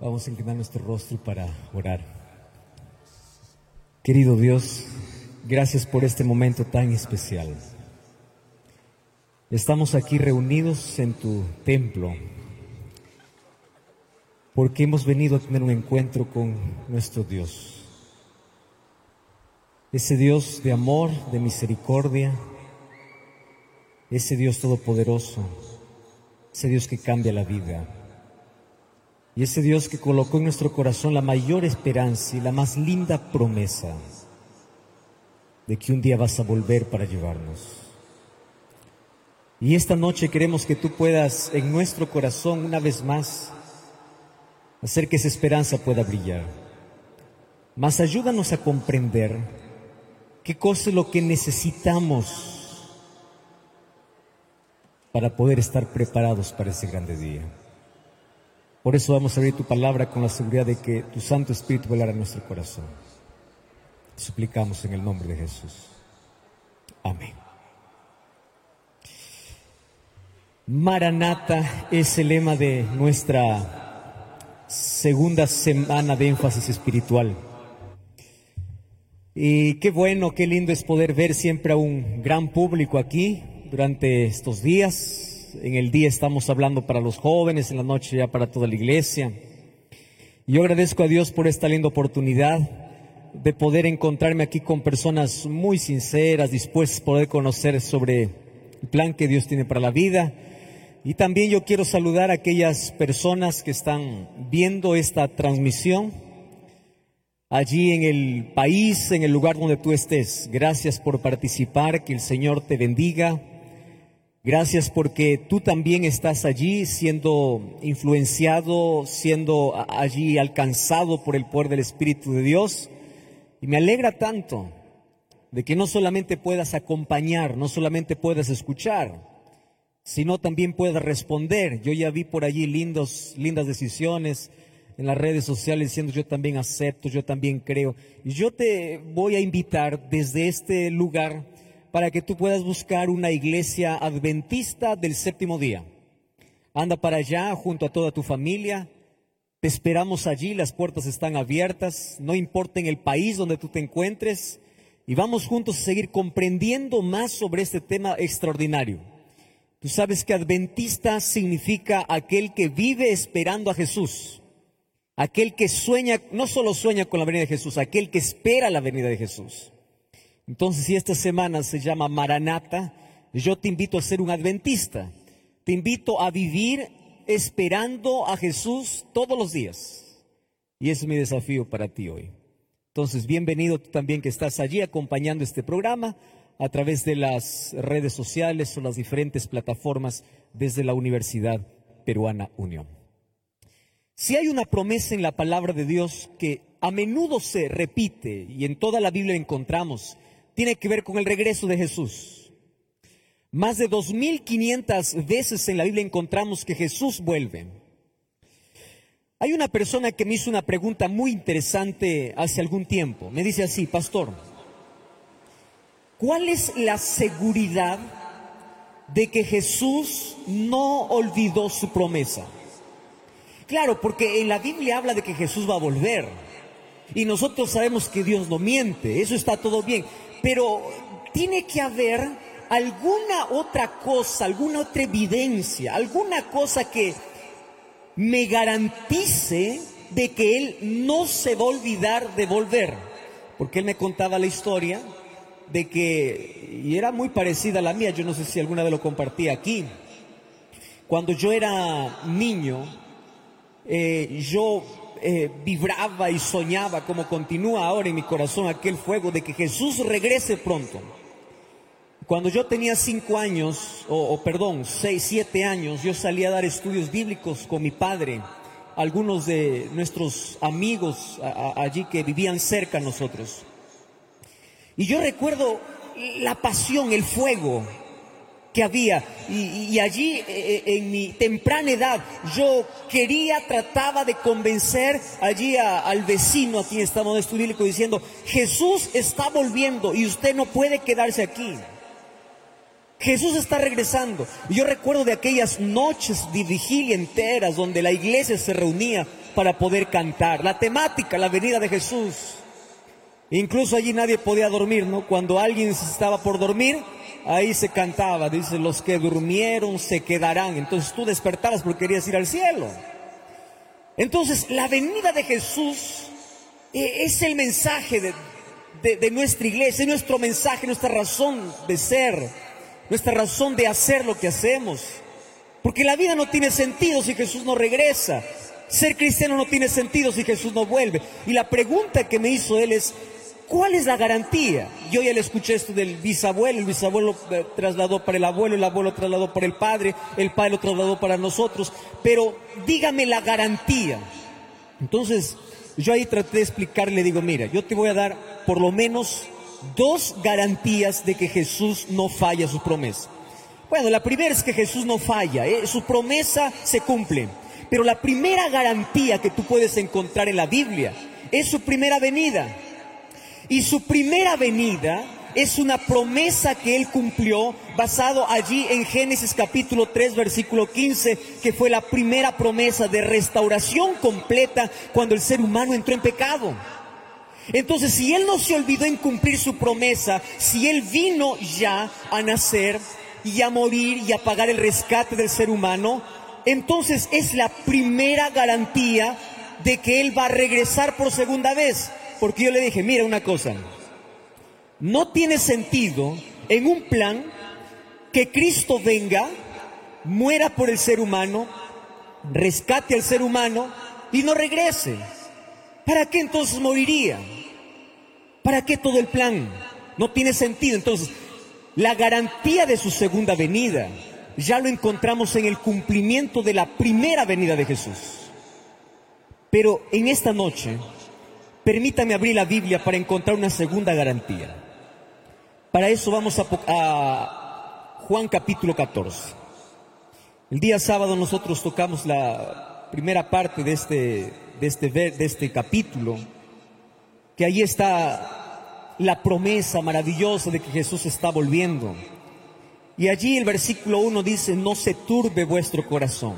Vamos a inclinar nuestro rostro para orar. Querido Dios, gracias por este momento tan especial. Estamos aquí reunidos en tu templo porque hemos venido a tener un encuentro con nuestro Dios. Ese Dios de amor, de misericordia, ese Dios todopoderoso, ese Dios que cambia la vida. Y ese Dios que colocó en nuestro corazón la mayor esperanza y la más linda promesa de que un día vas a volver para llevarnos. Y esta noche queremos que tú puedas en nuestro corazón una vez más hacer que esa esperanza pueda brillar. Mas ayúdanos a comprender qué cosa es lo que necesitamos para poder estar preparados para ese grande día. Por eso vamos a abrir tu palabra con la seguridad de que tu Santo Espíritu velará en nuestro corazón. suplicamos en el nombre de Jesús. Amén. Maranata es el lema de nuestra segunda semana de énfasis espiritual. Y qué bueno, qué lindo es poder ver siempre a un gran público aquí, durante estos días. En el día estamos hablando para los jóvenes, en la noche ya para toda la iglesia. Yo agradezco a Dios por esta linda oportunidad de poder encontrarme aquí con personas muy sinceras, dispuestas a poder conocer sobre el plan que Dios tiene para la vida. Y también yo quiero saludar a aquellas personas que están viendo esta transmisión allí en el país, en el lugar donde tú estés. Gracias por participar, que el Señor te bendiga. Gracias porque tú también estás allí siendo influenciado, siendo allí alcanzado por el poder del Espíritu de Dios. Y me alegra tanto de que no solamente puedas acompañar, no solamente puedas escuchar, sino también puedas responder. Yo ya vi por allí lindos, lindas decisiones en las redes sociales diciendo yo también acepto, yo también creo. Y yo te voy a invitar desde este lugar para que tú puedas buscar una iglesia adventista del séptimo día. Anda para allá junto a toda tu familia. Te esperamos allí, las puertas están abiertas, no importa en el país donde tú te encuentres, y vamos juntos a seguir comprendiendo más sobre este tema extraordinario. Tú sabes que adventista significa aquel que vive esperando a Jesús, aquel que sueña, no solo sueña con la venida de Jesús, aquel que espera la venida de Jesús. Entonces, si esta semana se llama Maranata, yo te invito a ser un adventista. Te invito a vivir esperando a Jesús todos los días. Y ese es mi desafío para ti hoy. Entonces, bienvenido tú también que estás allí acompañando este programa a través de las redes sociales o las diferentes plataformas desde la Universidad Peruana Unión. Si hay una promesa en la palabra de Dios que a menudo se repite y en toda la Biblia encontramos, tiene que ver con el regreso de Jesús. Más de 2.500 veces en la Biblia encontramos que Jesús vuelve. Hay una persona que me hizo una pregunta muy interesante hace algún tiempo. Me dice así, pastor, ¿cuál es la seguridad de que Jesús no olvidó su promesa? Claro, porque en la Biblia habla de que Jesús va a volver. Y nosotros sabemos que Dios no miente, eso está todo bien pero tiene que haber alguna otra cosa, alguna otra evidencia, alguna cosa que me garantice de que Él no se va a olvidar de volver. Porque Él me contaba la historia de que, y era muy parecida a la mía, yo no sé si alguna vez lo compartí aquí, cuando yo era niño, eh, yo eh, vibraba y soñaba como continúa ahora en mi corazón aquel fuego de que Jesús regrese pronto. Cuando yo tenía cinco años, o, perdón, seis, siete años, yo salí a dar estudios bíblicos con mi padre, algunos de nuestros amigos allí que vivían cerca a nosotros. Y yo recuerdo la pasión, el fuego, que había. Y, allí, eh, eh, en mi temprana edad, yo quería, trataba de convencer allí al vecino a quien estaba en diciendo, Jesús está volviendo y usted no puede quedarse aquí. Jesús está regresando. Yo recuerdo de aquellas noches de vigilia enteras donde la iglesia se reunía para poder cantar. La temática, la venida de Jesús. Incluso allí nadie podía dormir, ¿no? Cuando alguien estaba por dormir, ahí se cantaba, dice, los que durmieron se quedarán. Entonces tú despertabas porque querías ir al cielo. Entonces, la venida de Jesús eh, es el mensaje de, de nuestra iglesia, es nuestro mensaje, nuestra razón de ser, nuestra razón de hacer lo que hacemos. Porque la vida no tiene sentido si Jesús no regresa. Ser cristiano no tiene sentido si Jesús no vuelve. Y la pregunta que me hizo él es, ¿Cuál es la garantía? Yo ya le escuché esto del bisabuelo, el bisabuelo eh, trasladó para el abuelo, el abuelo trasladó para el padre, el padre lo trasladó para nosotros, pero dígame la garantía. Entonces, yo ahí traté de explicarle, digo, mira, yo te voy a dar por lo menos dos garantías de que Jesús no falla su promesa. Bueno, la primera es que Jesús no falla, ¿eh? su promesa se cumple, pero la primera garantía que tú puedes encontrar en la Biblia es su primera venida. Y su primera venida es una promesa que él cumplió basado allí en Génesis capítulo 3 versículo 15, que fue la primera promesa de restauración completa cuando el ser humano entró en pecado. Entonces, si él no se olvidó en cumplir su promesa, si él vino ya a nacer y a morir y a pagar el rescate del ser humano, entonces es la primera garantía de que él va a regresar por segunda vez porque yo le dije, mira una cosa, no tiene sentido en un plan que Cristo venga, muera por el ser humano, rescate al ser humano y no regrese. ¿Para qué entonces moriría? ¿Para qué todo el plan? No tiene sentido. Entonces, la garantía de su segunda venida ya lo encontramos en el cumplimiento de la primera venida de Jesús. Pero en esta noche Permítame abrir la Biblia para encontrar una segunda garantía. Para eso vamos a, Juan capítulo 14. El día sábado nosotros tocamos la primera parte de este, de este, de este capítulo, que ahí está la promesa maravillosa de que Jesús está volviendo. Y allí el versículo 1 dice, no se turbe vuestro corazón.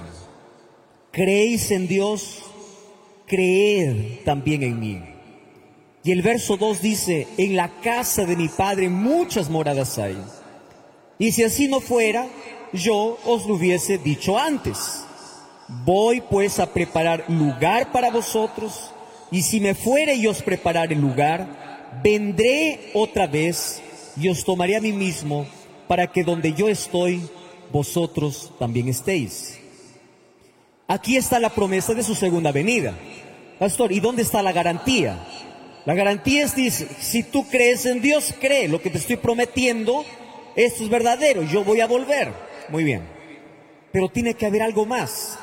Creéis en Dios, creed también en mí. Y el verso 2 dice, en la casa de mi padre muchas moradas hay. Y si así no fuera, yo os lo hubiese dicho antes. Voy pues a preparar lugar para vosotros, y si me fuere y os preparar el lugar, vendré otra vez y os tomaré a mí mismo, para que donde yo estoy, vosotros también estéis. Aquí está la promesa de su segunda venida. Pastor, ¿y dónde está la garantía? La garantía es, dice, si tú crees en Dios, cree lo que te estoy prometiendo, esto es verdadero, yo voy a volver. Muy bien. Pero tiene que haber algo más.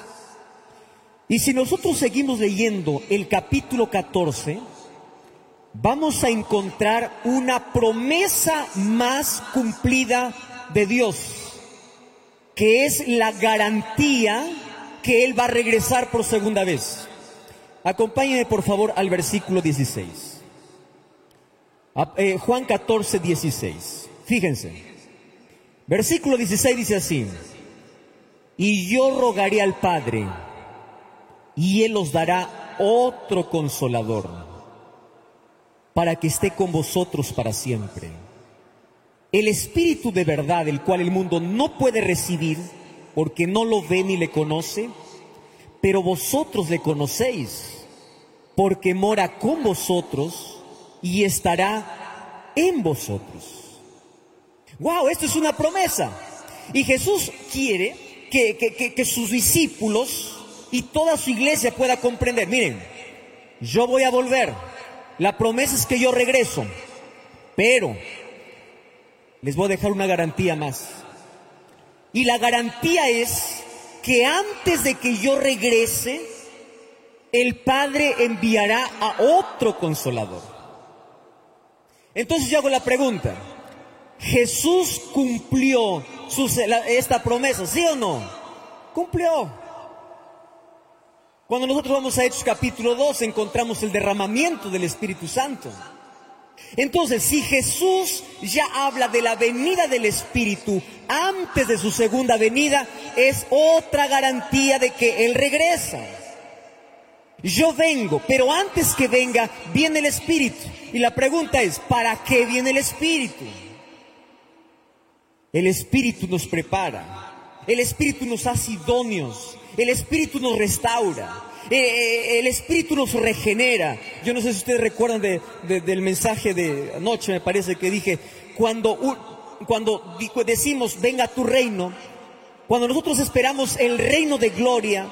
Y si nosotros seguimos leyendo el capítulo 14, vamos a encontrar una promesa más cumplida de Dios, que es la garantía que Él va a regresar por segunda vez. Acompáñenme por favor al versículo 16. Eh, Juan 14, 16. Fíjense. Versículo 16 dice así. Y yo rogaré al Padre y Él os dará otro consolador para que esté con vosotros para siempre. El Espíritu de verdad, el cual el mundo no puede recibir porque no lo ve ni le conoce, pero vosotros le conocéis porque mora con vosotros y estará en vosotros. Wow, esto es una promesa. Y Jesús quiere que, sus discípulos y toda su iglesia pueda comprender. Miren, yo voy a volver. La promesa es que yo regreso. Pero les voy a dejar una garantía más. Y la garantía es que antes de que yo regrese, el Padre enviará a otro consolador. Entonces yo hago la pregunta, ¿Jesús cumplió esta promesa, sí o no? Cumplió. Cuando nosotros vamos a Hechos capítulo 2 encontramos el derramamiento del Espíritu Santo. Entonces, si Jesús ya habla de la venida del Espíritu antes de su segunda venida, es otra garantía de que Él regresa. Yo vengo, pero antes que venga, viene el Espíritu. Y la pregunta es, ¿para qué viene el Espíritu? El Espíritu nos prepara, el Espíritu nos hace idóneos, el Espíritu nos restaura, eh, eh, el Espíritu nos regenera. Yo no sé si ustedes recuerdan del mensaje de anoche, me parece que dije, cuando, cuando decimos, venga tu reino, cuando nosotros esperamos el reino de gloria,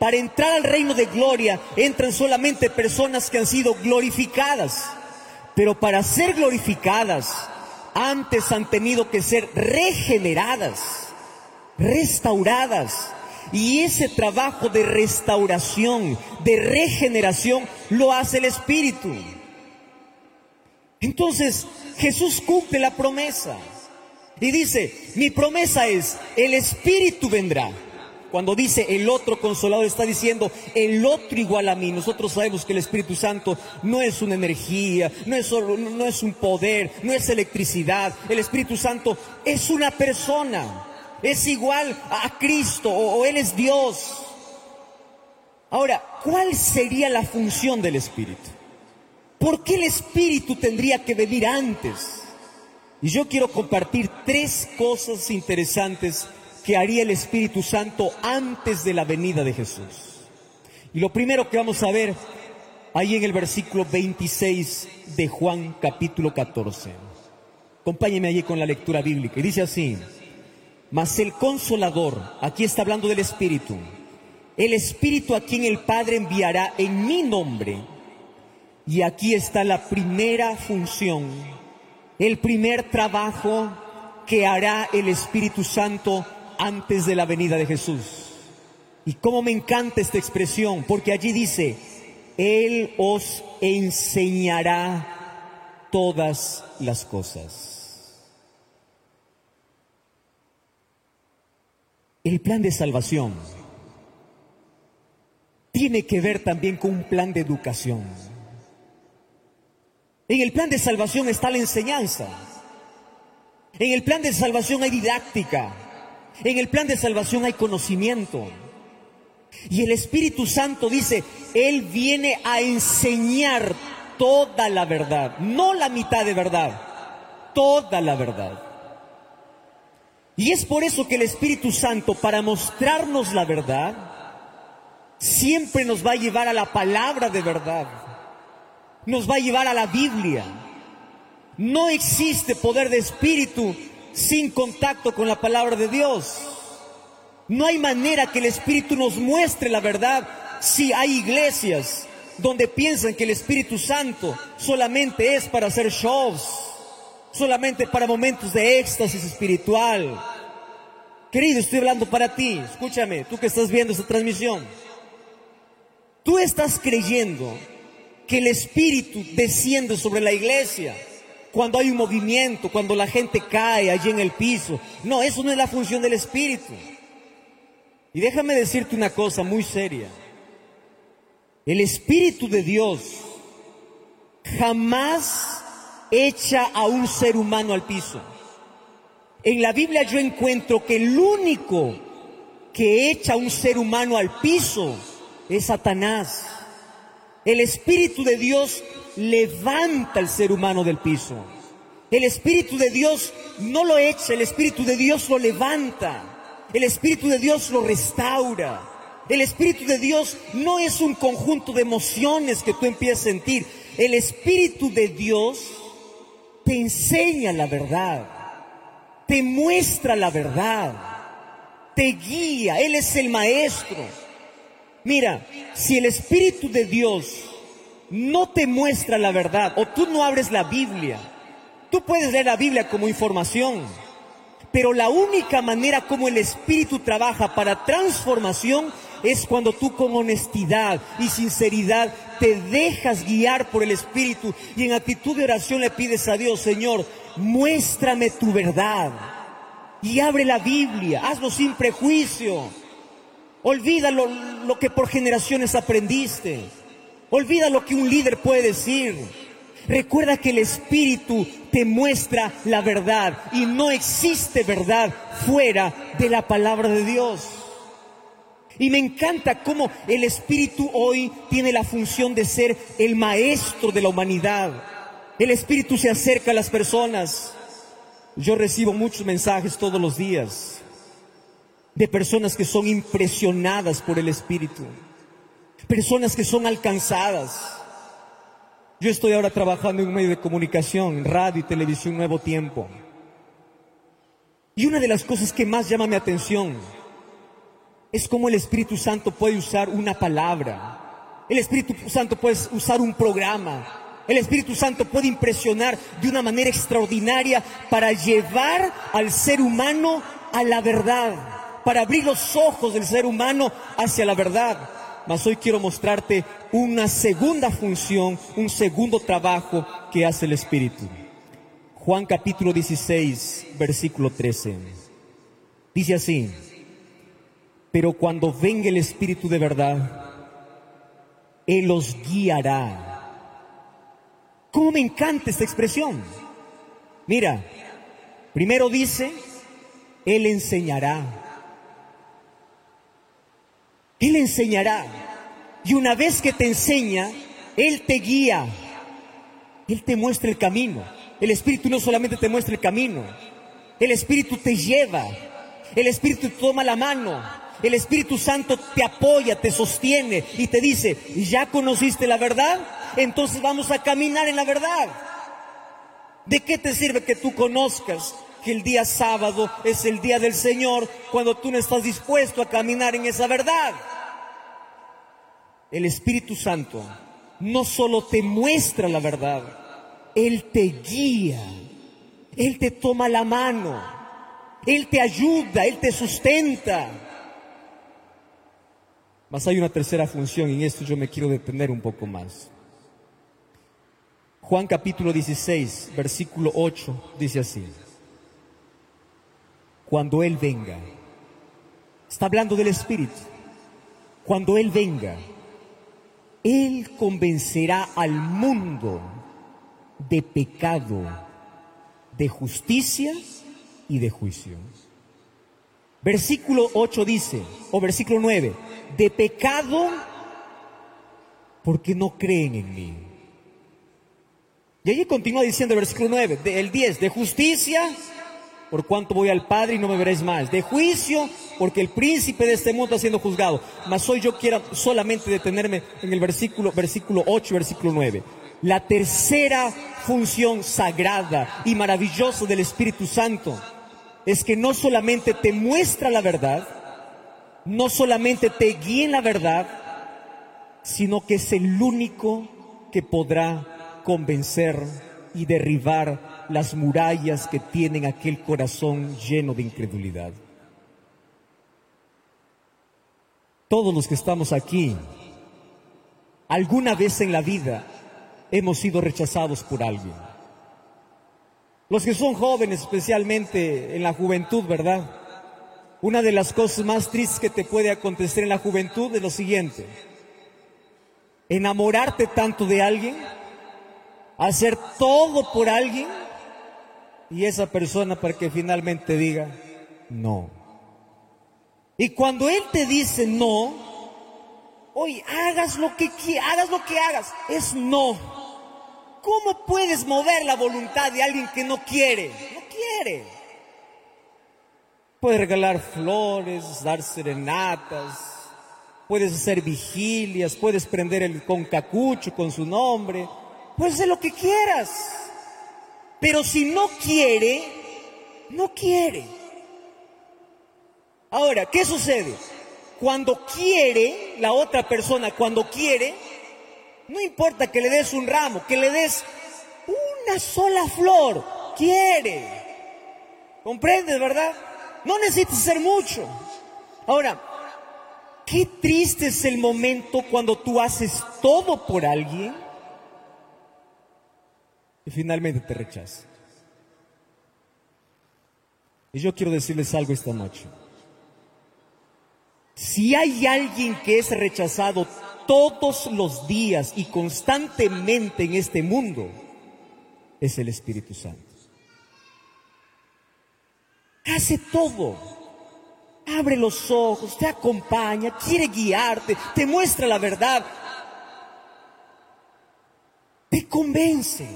para entrar al reino de gloria entran solamente personas que han sido glorificadas. Pero para ser glorificadas, antes han tenido que ser regeneradas, restauradas. Y ese trabajo de restauración, de regeneración, lo hace el Espíritu. Entonces Jesús cumple la promesa. Y dice, mi promesa es, el Espíritu vendrá. Cuando dice el otro consolador, está diciendo el otro igual a mí. Nosotros sabemos que el Espíritu Santo no es una energía, no es, no es un poder, no es electricidad. El Espíritu Santo es una persona, es igual a Cristo o Él es Dios. Ahora, ¿cuál sería la función del Espíritu? ¿Por qué el Espíritu tendría que venir antes? Y yo quiero compartir tres cosas interesantes que haría el Espíritu Santo antes de la venida de Jesús. Y lo primero que vamos a ver ahí en el versículo 26 de Juan capítulo 14. Acompáñeme allí con la lectura bíblica. Y dice así, mas el consolador, aquí está hablando del Espíritu, el Espíritu a quien el Padre enviará en mi nombre. Y aquí está la primera función, el primer trabajo que hará el Espíritu Santo antes de la venida de Jesús. Y cómo me encanta esta expresión, porque allí dice, Él os enseñará todas las cosas. El plan de salvación tiene que ver también con un plan de educación. En el plan de salvación está la enseñanza. En el plan de salvación hay didáctica. En el plan de salvación hay conocimiento. Y el Espíritu Santo dice, Él viene a enseñar toda la verdad, no la mitad de verdad, toda la verdad. Y es por eso que el Espíritu Santo, para mostrarnos la verdad, siempre nos va a llevar a la palabra de verdad, nos va a llevar a la Biblia. No existe poder de espíritu sin contacto con la palabra de Dios. No hay manera que el Espíritu nos muestre la verdad si hay iglesias donde piensan que el Espíritu Santo solamente es para hacer shows, solamente para momentos de éxtasis espiritual. Querido, estoy hablando para ti, escúchame, tú que estás viendo esta transmisión. Tú estás creyendo que el Espíritu desciende sobre la iglesia cuando hay un movimiento, cuando la gente cae allí en el piso. No, eso no es la función del Espíritu. Y déjame decirte una cosa muy seria. El Espíritu de Dios jamás echa a un ser humano al piso. En la Biblia yo encuentro que el único que echa a un ser humano al piso es Satanás. El Espíritu de Dios levanta al ser humano del piso. El Espíritu de Dios no lo echa, el Espíritu de Dios lo levanta. El Espíritu de Dios lo restaura. El Espíritu de Dios no es un conjunto de emociones que tú empiezas a sentir. El Espíritu de Dios te enseña la verdad, te muestra la verdad, te guía. Él es el maestro. Mira, si el Espíritu de Dios no te muestra la verdad o tú no abres la Biblia. Tú puedes leer la Biblia como información, pero la única manera como el Espíritu trabaja para transformación es cuando tú con honestidad y sinceridad te dejas guiar por el Espíritu y en actitud de oración le pides a Dios, Señor, muéstrame tu verdad y abre la Biblia, hazlo sin prejuicio, olvida lo, lo que por generaciones aprendiste. Olvida lo que un líder puede decir. Recuerda que el Espíritu te muestra la verdad y no existe verdad fuera de la palabra de Dios. Y me encanta cómo el Espíritu hoy tiene la función de ser el maestro de la humanidad. El Espíritu se acerca a las personas. Yo recibo muchos mensajes todos los días de personas que son impresionadas por el Espíritu, personas que son alcanzadas. Yo estoy ahora trabajando en un medio de comunicación, radio y televisión Nuevo Tiempo. Y una de las cosas que más llama mi atención es cómo el Espíritu Santo puede usar una palabra. El Espíritu Santo puede usar un programa. El Espíritu Santo puede impresionar de una manera extraordinaria para llevar al ser humano a la verdad, para abrir los ojos del ser humano hacia la verdad. Mas hoy quiero mostrarte una segunda función, un segundo trabajo que hace el Espíritu. Juan capítulo 16, versículo 13. Dice así. Pero cuando venga el Espíritu de verdad, Él los guiará. ¿Cómo me encanta esta expresión? Mira, primero dice, Él enseñará. Él enseñará. Y una vez que te enseña, Él te guía. Él te muestra el camino. El Espíritu no solamente te muestra el camino, el Espíritu te lleva. El Espíritu te toma la mano, el Espíritu Santo te apoya, te sostiene y te dice, ¿ya conociste la verdad? Entonces vamos a caminar en la verdad. ¿De qué te sirve que tú conozcas que el día sábado es el día del Señor cuando tú no estás dispuesto a caminar en esa verdad? El Espíritu Santo no solo te muestra la verdad, Él te guía, Él te toma la mano, Él te ayuda, Él te sustenta. Mas hay una tercera función y en esto yo me quiero detener un poco más. Juan capítulo 16, versículo 8 dice así. Cuando Él venga, está hablando del Espíritu, cuando Él venga, Él convencerá al mundo de pecado, de justicia y de juicio. Versículo 8 dice, o versículo 9, de pecado porque no creen en mí. Y allí continúa diciendo el versículo 9, el 10, de justicia, por cuanto voy al Padre y no me veréis más, de juicio, porque el príncipe de este mundo está siendo juzgado. Mas hoy yo quiero solamente detenerme en el versículo, versículo 8 versículo 9. La tercera función sagrada y maravillosa del Espíritu Santo es que no solamente te muestra la verdad, no solamente te guía en la verdad, sino que es el único que podrá convencer y derribar las murallas que tienen aquel corazón lleno de incredulidad. Todos los que estamos aquí, alguna vez en la vida hemos sido rechazados por alguien. Los que son jóvenes, especialmente en la juventud, ¿verdad? Una de las cosas más tristes que te puede acontecer en la juventud es lo siguiente. Enamorarte tanto de alguien, hacer todo por alguien y esa persona para que finalmente diga no. Y cuando él te dice no, oye, hagas lo que hagas lo que hagas, es no. ¿Cómo puedes mover la voluntad de alguien que no quiere? No quiere. Puedes regalar flores, dar serenatas, puedes hacer vigilias, puedes prender el concacucho con su nombre, puedes hacer lo que quieras. Pero si no quiere, no quiere. Ahora, ¿qué sucede? Cuando quiere, la otra persona, cuando quiere, no importa que le des un ramo, que le des una sola flor, quiere. ¿Comprendes, verdad? No necesitas hacer mucho. Ahora, qué triste es el momento cuando tú haces todo por alguien y finalmente te rechaza. Y yo quiero decirles algo esta noche. Si hay alguien que es rechazado todos los días y constantemente en este mundo, es el Espíritu Santo. Hace todo. abre los ojos, te acompaña, quiere guiarte, te muestra la verdad, te convence.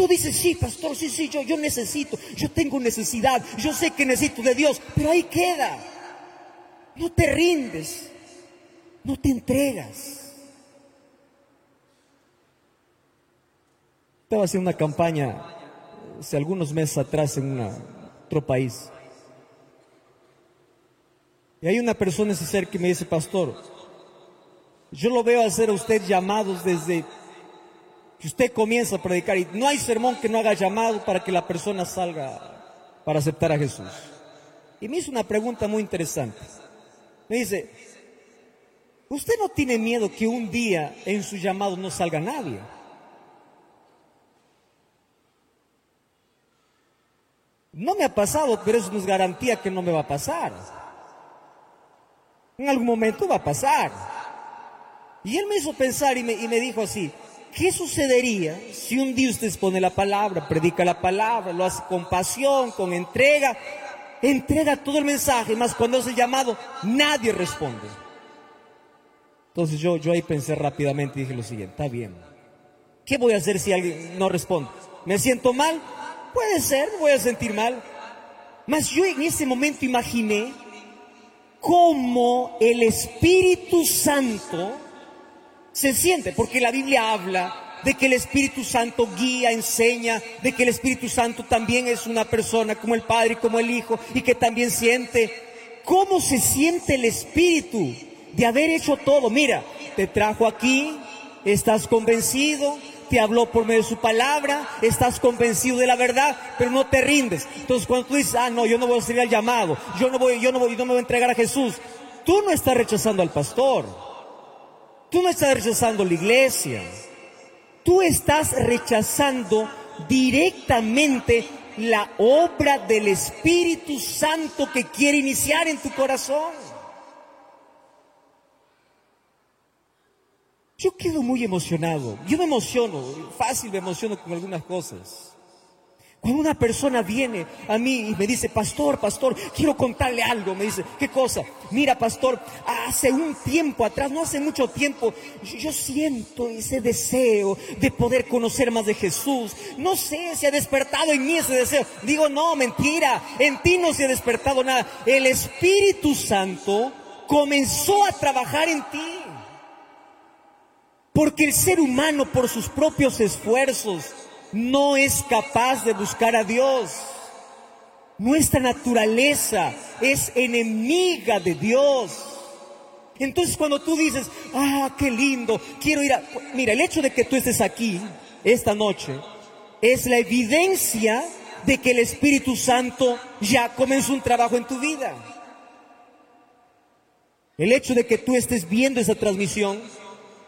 Tú dices, sí, pastor, sí, sí, yo, yo necesito, yo tengo necesidad, yo sé que necesito de Dios, pero ahí queda. No te rindes, no te entregas. Estaba haciendo una campaña hace algunos meses atrás en otro país. Y hay una persona ese ser que me dice, pastor, yo lo veo hacer a usted llamados desde que usted comienza a predicar y no hay sermón que no haga llamado para que la persona salga para aceptar a Jesús. Y me hizo una pregunta muy interesante. Me dice, ¿usted no tiene miedo que un día en su llamado no salga nadie? No me ha pasado, pero eso no es garantía que no me va a pasar. En algún momento va a pasar. Y él me hizo pensar y me, y me dijo así, ¿qué sucedería si un día usted expone la palabra, predica la palabra, lo hace con pasión, con entrega, entrega todo el mensaje, más cuando hace llamado, nadie responde? Entonces yo, yo ahí pensé rápidamente y dije lo siguiente, está bien. ¿Qué voy a hacer si alguien no responde? ¿Me siento mal? Puede ser, me voy a sentir mal. Mas yo en ese momento imaginé cómo el Espíritu Santo se siente, porque la Biblia habla de que el Espíritu Santo guía, enseña, de que el Espíritu Santo también es una persona como el Padre y como el Hijo y que también siente. ¿Cómo se siente el Espíritu de haber hecho todo? Mira, te trajo aquí, estás convencido, te habló por medio de su palabra, estás convencido de la verdad, pero no te rindes. Entonces cuando tú dices, ah, no, yo no voy a seguir al llamado, yo no voy, yo no voy, yo no me voy a entregar a Jesús, tú no estás rechazando al pastor, tú no estás rechazando la iglesia, tú estás rechazando directamente la obra del Espíritu Santo que quiere iniciar en tu corazón. Yo quedo muy emocionado. Yo me emociono, fácil me emociono con algunas cosas. Cuando una persona viene a mí y me dice, pastor, pastor, quiero contarle algo, me dice, ¿qué cosa? Mira, pastor, hace un tiempo atrás, no hace mucho tiempo, yo, siento ese deseo de poder conocer más de Jesús. No sé si ha despertado en mí ese deseo. Digo, no, mentira, en ti no se ha despertado nada. El Espíritu Santo comenzó a trabajar en ti. Porque el ser humano por sus propios esfuerzos no es capaz de buscar a Dios. Nuestra naturaleza es enemiga de Dios. Entonces cuando tú dices, ah, qué lindo, quiero ir a... Mira, el hecho de que tú estés aquí esta noche es la evidencia de que el Espíritu Santo ya comenzó un trabajo en tu vida. El hecho de que tú estés viendo esa transmisión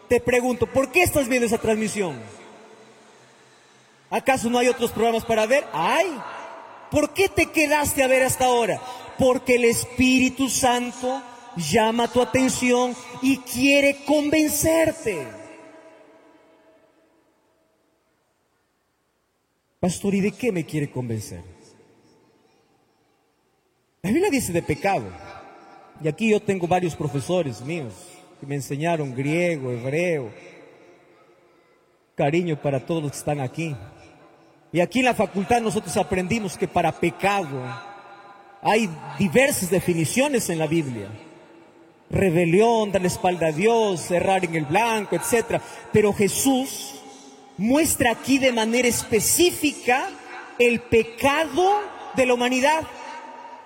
te pregunto, ¿por qué estás viendo esa transmisión? ¿Acaso no hay otros programas para ver? ¡Ay! ¿Por qué te quedaste a ver hasta ahora? Porque el Espíritu Santo llama tu atención y quiere convencerte. Pastor, ¿y de qué me quiere convencer? La Biblia dice de pecado. Y aquí yo tengo varios profesores míos me enseñaron griego, hebreo. Cariño para todos los que están aquí. Y aquí en la facultad nosotros aprendimos que para pecado hay diversas definiciones en la Biblia. Rebelión, dar la espalda a Dios, errar en el blanco, etc. Pero Jesús muestra aquí de manera específica el pecado de la humanidad.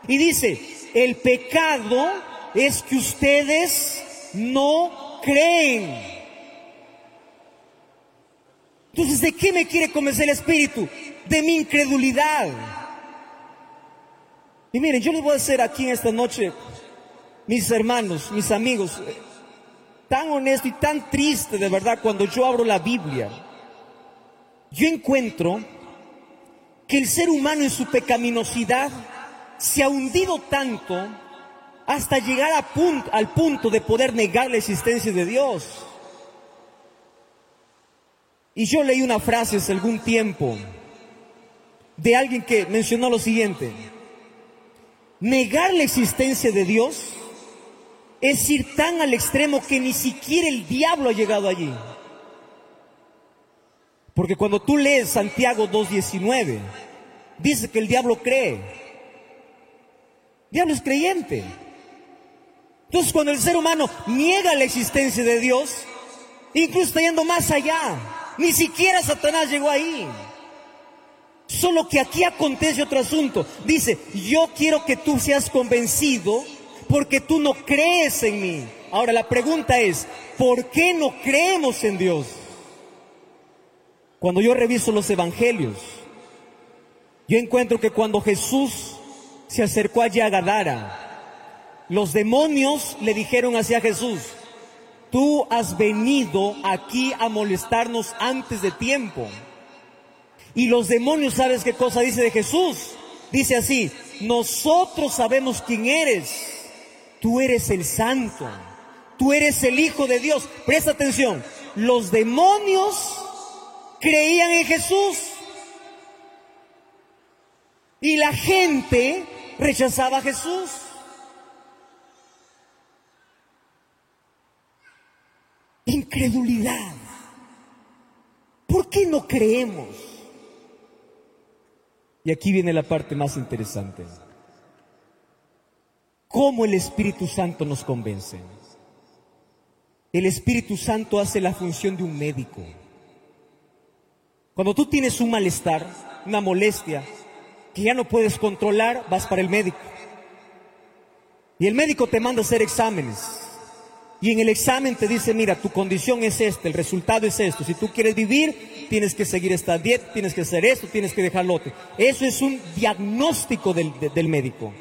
Y dice, el pecado es que ustedes no creen. Entonces, ¿de qué me quiere convencer el Espíritu? De mi incredulidad. Y miren, yo les voy a hacer aquí en esta noche, mis hermanos, mis amigos, tan honesto y tan triste de verdad cuando yo abro la Biblia. Yo encuentro que el ser humano en su pecaminosidad se ha hundido tanto hasta llegar al punto de poder negar la existencia de Dios. Y yo leí una frase hace algún tiempo de alguien que mencionó lo siguiente. negar la existencia de Dios es ir tan al extremo que ni siquiera el diablo ha llegado allí. Porque cuando tú lees Santiago 2.19, dice que el diablo cree. El diablo es creyente. Entonces cuando el ser humano niega la existencia de Dios, incluso está yendo más allá. Ni siquiera Satanás llegó ahí. Solo que aquí acontece otro asunto. Dice, yo quiero que tú seas convencido porque tú no crees en mí. Ahora la pregunta es, ¿por qué no creemos en Dios? Cuando yo reviso los evangelios, yo encuentro que cuando Jesús se acercó a Gadara, los demonios le dijeron hacia Jesús, tú has venido aquí a molestarnos antes de tiempo. Y los demonios, ¿sabes qué cosa dice de Jesús? Dice así, nosotros sabemos quién eres. Tú eres el santo. Tú eres el Hijo de Dios. Presta atención. Los demonios creían en Jesús. Y la gente rechazaba a Jesús. Incredulidad. ¿Por qué no creemos? Y aquí viene la parte más interesante. ¿Cómo el Espíritu Santo nos convence? El Espíritu Santo hace la función de un médico. Cuando tú tienes un malestar, una molestia, que ya no puedes controlar, vas para el médico. Y el médico te manda a hacer exámenes. Y en el examen te dice, mira, tu condición es esta, el resultado es esto. Si tú quieres vivir, tienes que seguir esta dieta, tienes que hacer esto, tienes que dejar lo otro. Eso es un diagnóstico del, del médico.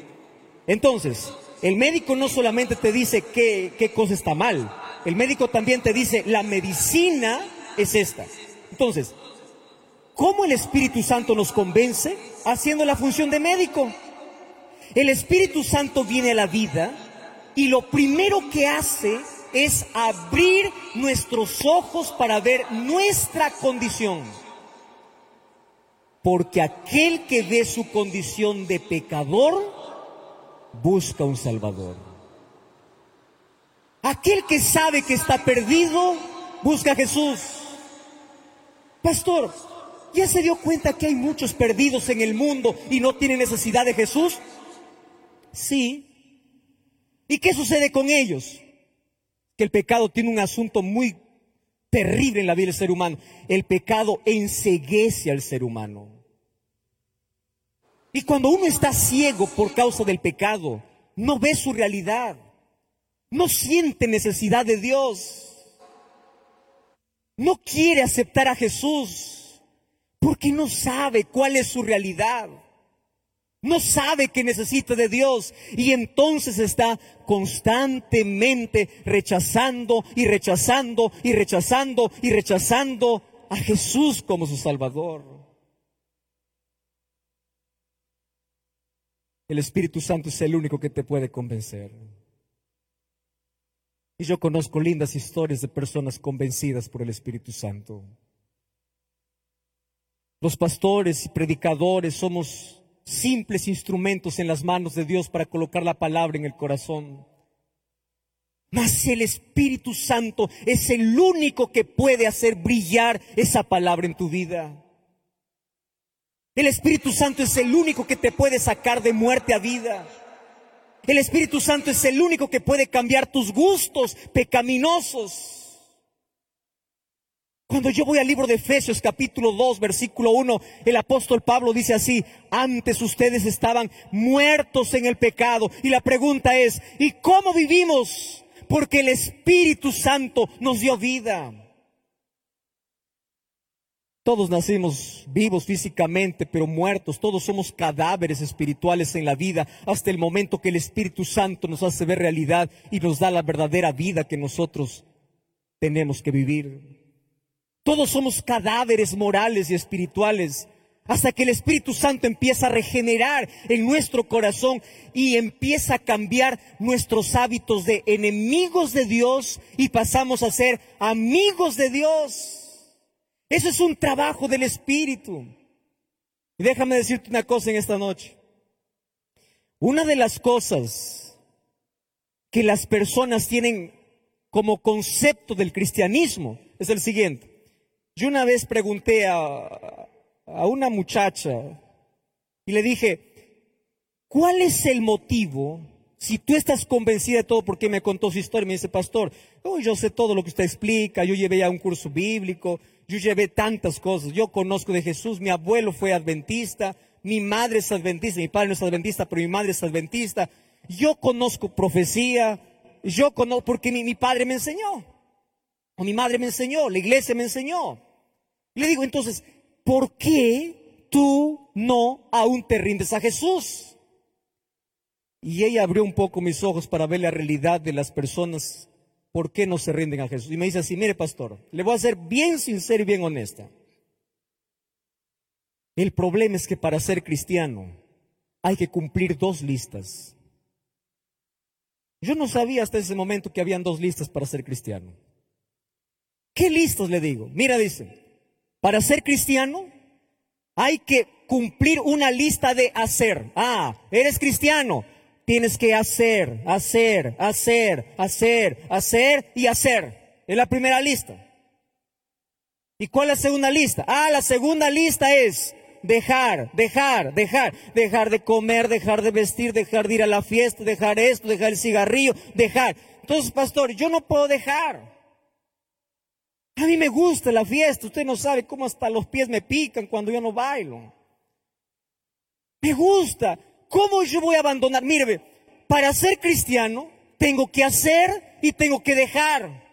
Entonces, el médico no solamente te dice qué, qué cosa está mal, el médico también te dice, la medicina es esta. Entonces, ¿Cómo el Espíritu Santo nos convence? Haciendo la función de médico. El Espíritu Santo viene a la vida y lo primero que hace es abrir nuestros ojos para ver nuestra condición. Porque aquel que ve su condición de pecador busca un Salvador. Aquel que sabe que está perdido busca a Jesús. Pastor, ¿Ya se dio cuenta que hay muchos perdidos en el mundo y no tienen necesidad de Jesús? Sí. ¿Y qué sucede con ellos? Que el pecado tiene un asunto muy terrible en la vida del ser humano. El pecado enseguece al ser humano. Y cuando uno está ciego por causa del pecado, no ve su realidad, no siente necesidad de Dios, no quiere aceptar a Jesús porque no sabe cuál es su realidad. No sabe que necesita de Dios y entonces está constantemente rechazando y rechazando y rechazando y rechazando a Jesús como su Salvador. El Espíritu Santo es el único que te puede convencer. Y yo conozco lindas historias de personas convencidas por el Espíritu Santo. Los pastores y predicadores somos simples instrumentos en las manos de Dios para colocar la palabra en el corazón. Mas el Espíritu Santo es el único que puede hacer brillar esa palabra en tu vida. El Espíritu Santo es el único que te puede sacar de muerte a vida. El Espíritu Santo es el único que puede cambiar tus gustos pecaminosos. Cuando yo voy al libro de Efesios capítulo 2 versículo 1, el apóstol Pablo dice así, antes ustedes estaban muertos en el pecado. Y la pregunta es, ¿y cómo vivimos? Porque el Espíritu Santo nos dio vida. Todos nacimos vivos físicamente, pero muertos. Todos somos cadáveres espirituales en la vida hasta el momento que el Espíritu Santo nos hace ver realidad y nos da la verdadera vida que nosotros tenemos que vivir. Todos somos cadáveres morales y espirituales hasta que el Espíritu Santo empieza a regenerar en nuestro corazón y empieza a cambiar nuestros hábitos de enemigos de Dios y pasamos a ser amigos de Dios. Eso es un trabajo del Espíritu. Y déjame decirte una cosa en esta noche. Una de las cosas que las personas tienen como concepto del cristianismo es el siguiente. Yo una vez pregunté a, a una muchacha y le dije, ¿cuál es el motivo? Si tú estás convencida de todo, porque me contó su historia, me dice, pastor, oh, yo sé todo lo que usted explica, yo llevé a un curso bíblico, yo llevé tantas cosas, yo conozco de Jesús, mi abuelo fue adventista, mi madre es adventista, mi padre no es adventista, pero mi madre es adventista, yo conozco profecía, yo conozco, porque mi, mi padre me enseñó, o mi madre me enseñó, la iglesia me enseñó. Le digo, entonces, ¿por qué tú no aún te rindes a Jesús? Y ella abrió un poco mis ojos para ver la realidad de las personas, por qué no se rinden a Jesús. Y me dice así, mire pastor, le voy a ser bien sincero y bien honesta. El problema es que para ser cristiano hay que cumplir dos listas. Yo no sabía hasta ese momento que habían dos listas para ser cristiano. ¿Qué listas le digo? Mira, dice, para ser cristiano hay que cumplir una lista de hacer. Ah, eres cristiano. Tienes que hacer, hacer, hacer, hacer, hacer y hacer. Es la primera lista. ¿Y cuál es la segunda lista? Ah, la segunda lista es dejar, dejar, dejar, dejar de comer, dejar de vestir, dejar de ir a la fiesta, dejar esto, dejar el cigarrillo, dejar. Entonces, pastor, yo no puedo dejar. A mí me gusta la fiesta, usted no sabe cómo hasta los pies me pican cuando yo no bailo. Me gusta. ¿Cómo yo voy a abandonar? Mire, para ser cristiano tengo que hacer y tengo que dejar.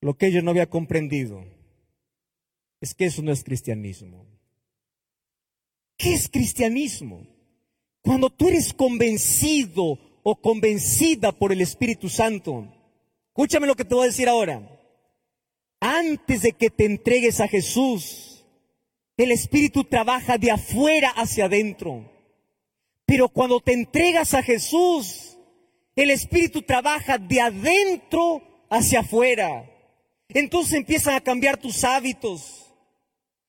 Lo que yo no había comprendido es que eso no es cristianismo. ¿Qué es cristianismo? Cuando tú eres convencido o convencida por el Espíritu Santo. Escúchame lo que te voy a decir ahora antes de que te entregues a Jesús, el Espíritu trabaja de afuera hacia adentro. Pero cuando te entregas a Jesús, el Espíritu trabaja de adentro hacia afuera. Entonces empiezan a cambiar tus hábitos.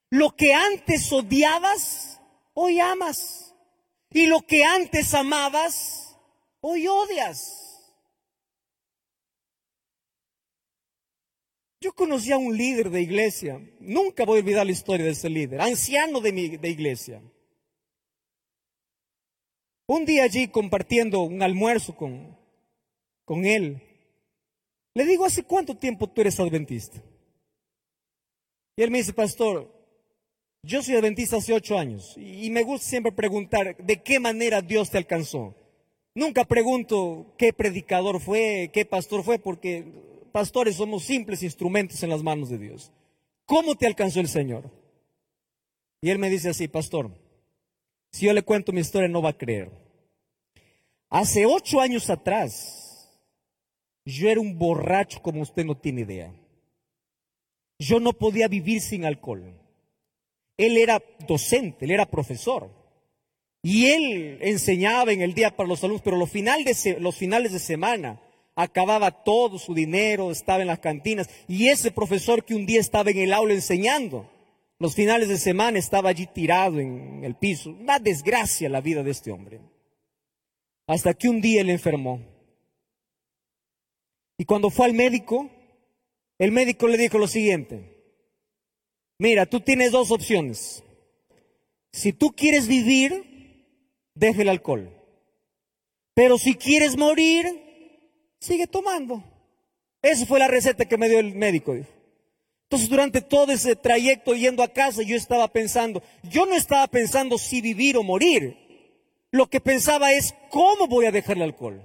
Lo que antes odiabas, hoy amas. Y lo que antes amabas, hoy odias. Yo conocí a un líder de iglesia, nunca voy a olvidar la historia de ese líder, anciano de, mi, de iglesia. Un día allí compartiendo un almuerzo con, con él, le digo, ¿hace cuánto tiempo tú eres adventista? Y él me dice, pastor, yo soy adventista hace ocho años y me gusta siempre preguntar de qué manera Dios te alcanzó. Nunca pregunto qué predicador fue, qué pastor fue, porque pastores somos simples instrumentos en las manos de Dios. ¿Cómo te alcanzó el Señor? Y él me dice así, pastor, si yo le cuento mi historia no va a creer. Hace ocho años atrás, yo era un borracho como usted no tiene idea. Yo no podía vivir sin alcohol. Él era docente, él era profesor. Y él enseñaba en el día para los alumnos, pero los, de, los finales de semana acababa todo su dinero, estaba en las cantinas. Y ese profesor que un día estaba en el aula enseñando, los finales de semana estaba allí tirado en el piso. Una desgracia la vida de este hombre. Hasta que un día él enfermó. Y cuando fue al médico, el médico le dijo lo siguiente. Mira, tú tienes dos opciones. Si tú quieres vivir, deja el alcohol. Pero si quieres morir, sigue tomando. Esa fue la receta que me dio el médico. Entonces durante todo ese trayecto yendo a casa yo estaba pensando, yo no estaba pensando si vivir o morir. Lo que pensaba es, ¿cómo voy a dejar el alcohol?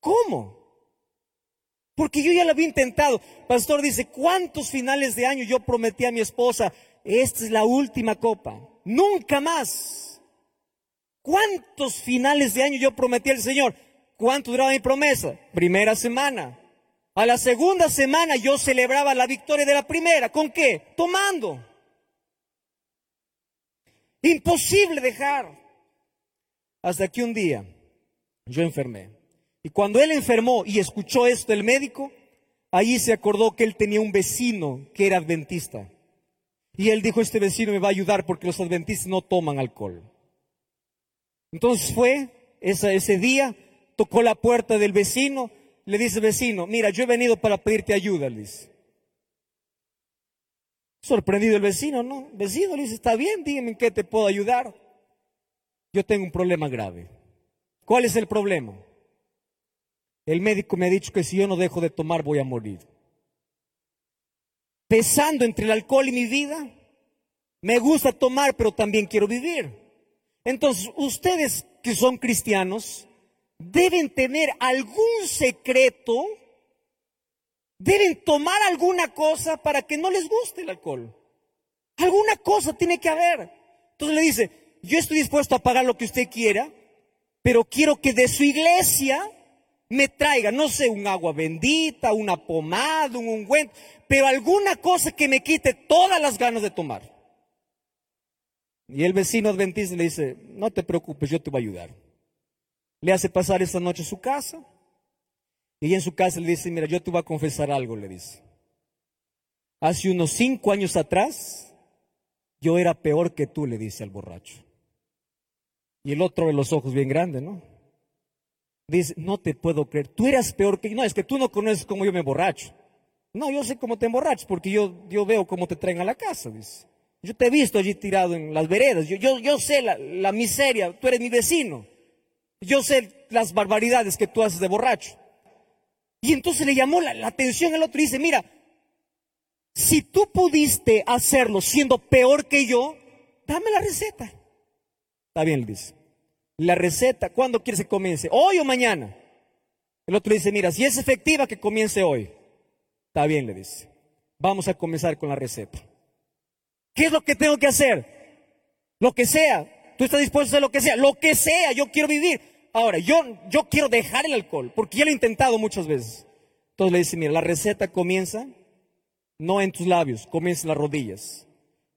¿Cómo? Porque yo ya lo había intentado. Pastor dice, ¿cuántos finales de año yo prometí a mi esposa? Esta es la última copa. Nunca más. ¿Cuántos finales de año yo prometí al Señor? ¿Cuánto duraba mi promesa? Primera semana. A la segunda semana yo celebraba la victoria de la primera. ¿Con qué? Tomando. Imposible dejar. Hasta que un día yo enfermé. Y cuando él enfermó y escuchó esto el médico, allí se acordó que él tenía un vecino que era adventista. Y él dijo, este vecino me va a ayudar porque los adventistas no toman alcohol. Entonces fue ese día, tocó la puerta del vecino, le dice vecino, mira, yo he venido para pedirte ayuda, le dice. Sorprendido el vecino, ¿no? Vecino le dice, está bien, dígame en qué te puedo ayudar. Yo tengo un problema grave. ¿Cuál es el problema? El médico me ha dicho que si yo no dejo de tomar voy a morir. Pesando entre el alcohol y mi vida, me gusta tomar, pero también quiero vivir. Entonces, ustedes que son cristianos, deben tener algún secreto, deben tomar alguna cosa para que no les guste el alcohol. Alguna cosa tiene que haber. Entonces le dice, yo estoy dispuesto a pagar lo que usted quiera, pero quiero que de su iglesia me traiga, no sé, un agua bendita, una pomada, un ungüento, pero alguna cosa que me quite todas las ganas de tomar. Y el vecino adventista le dice, no te preocupes, yo te voy a ayudar. Le hace pasar esta noche a su casa. Y en su casa le dice, mira, yo te voy a confesar algo, le dice. Hace unos cinco años atrás, yo era peor que tú, le dice al borracho. Y el otro de los ojos bien grandes, ¿no? Dice, no te puedo creer, tú eras peor que yo. No, es que tú no conoces cómo yo me borracho. No, yo sé cómo te emborrachas porque yo, yo veo cómo te traen a la casa, dice. Yo te he visto allí tirado en las veredas. Yo, yo, yo sé la, la miseria, tú eres mi vecino. Yo sé las barbaridades que tú haces de borracho. Y entonces le llamó la, atención al otro y dice, mira, si tú pudiste hacerlo siendo peor que yo, dame la receta. Está bien, le dice. La receta, ¿cuándo quieres que comience? ¿Hoy o mañana? El otro dice, mira, si es efectiva, que comience hoy. Está bien, le dice. Vamos a comenzar con la receta. ¿Qué es lo que tengo que hacer? Lo que sea. Tú estás dispuesto a hacer lo que sea. Lo que sea. Yo quiero vivir. Ahora, yo, yo quiero dejar el alcohol, porque ya lo he intentado muchas veces. Entonces le dice, mira, la receta comienza no en tus labios, comienza en las rodillas.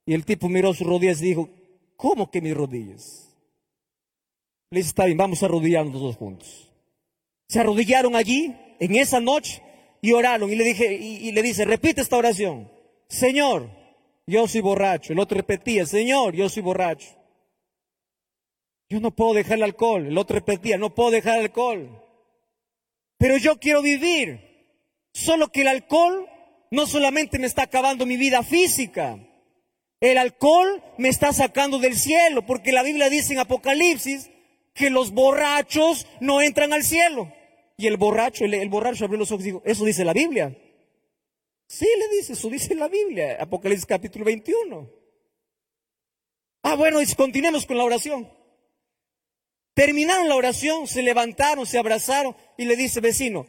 Y el tipo miró sus rodillas y dijo, ¿cómo que mis rodillas? Le dice, está bien, vamos a arrodillarnos los dos juntos. Se arrodillaron allí, en esa noche, y oraron. Y le, dije, y le dice, repite esta oración. Señor, yo soy borracho. El otro repetía, Señor, yo soy borracho. Yo no puedo dejar el alcohol. El otro repetía, no puedo dejar el alcohol. Pero yo quiero vivir. Solo que el alcohol no solamente me está acabando mi vida física. El alcohol me está sacando del cielo, porque la Biblia dice en Apocalipsis que los borrachos no entran al cielo. Y el borracho, el, borracho abrió los ojos y dijo, eso dice la Biblia. Sí, le dice, eso dice la Biblia, Apocalipsis capítulo 21. Ah, bueno, continuemos con la oración. Terminaron la oración, se levantaron, se abrazaron y le dice, vecino,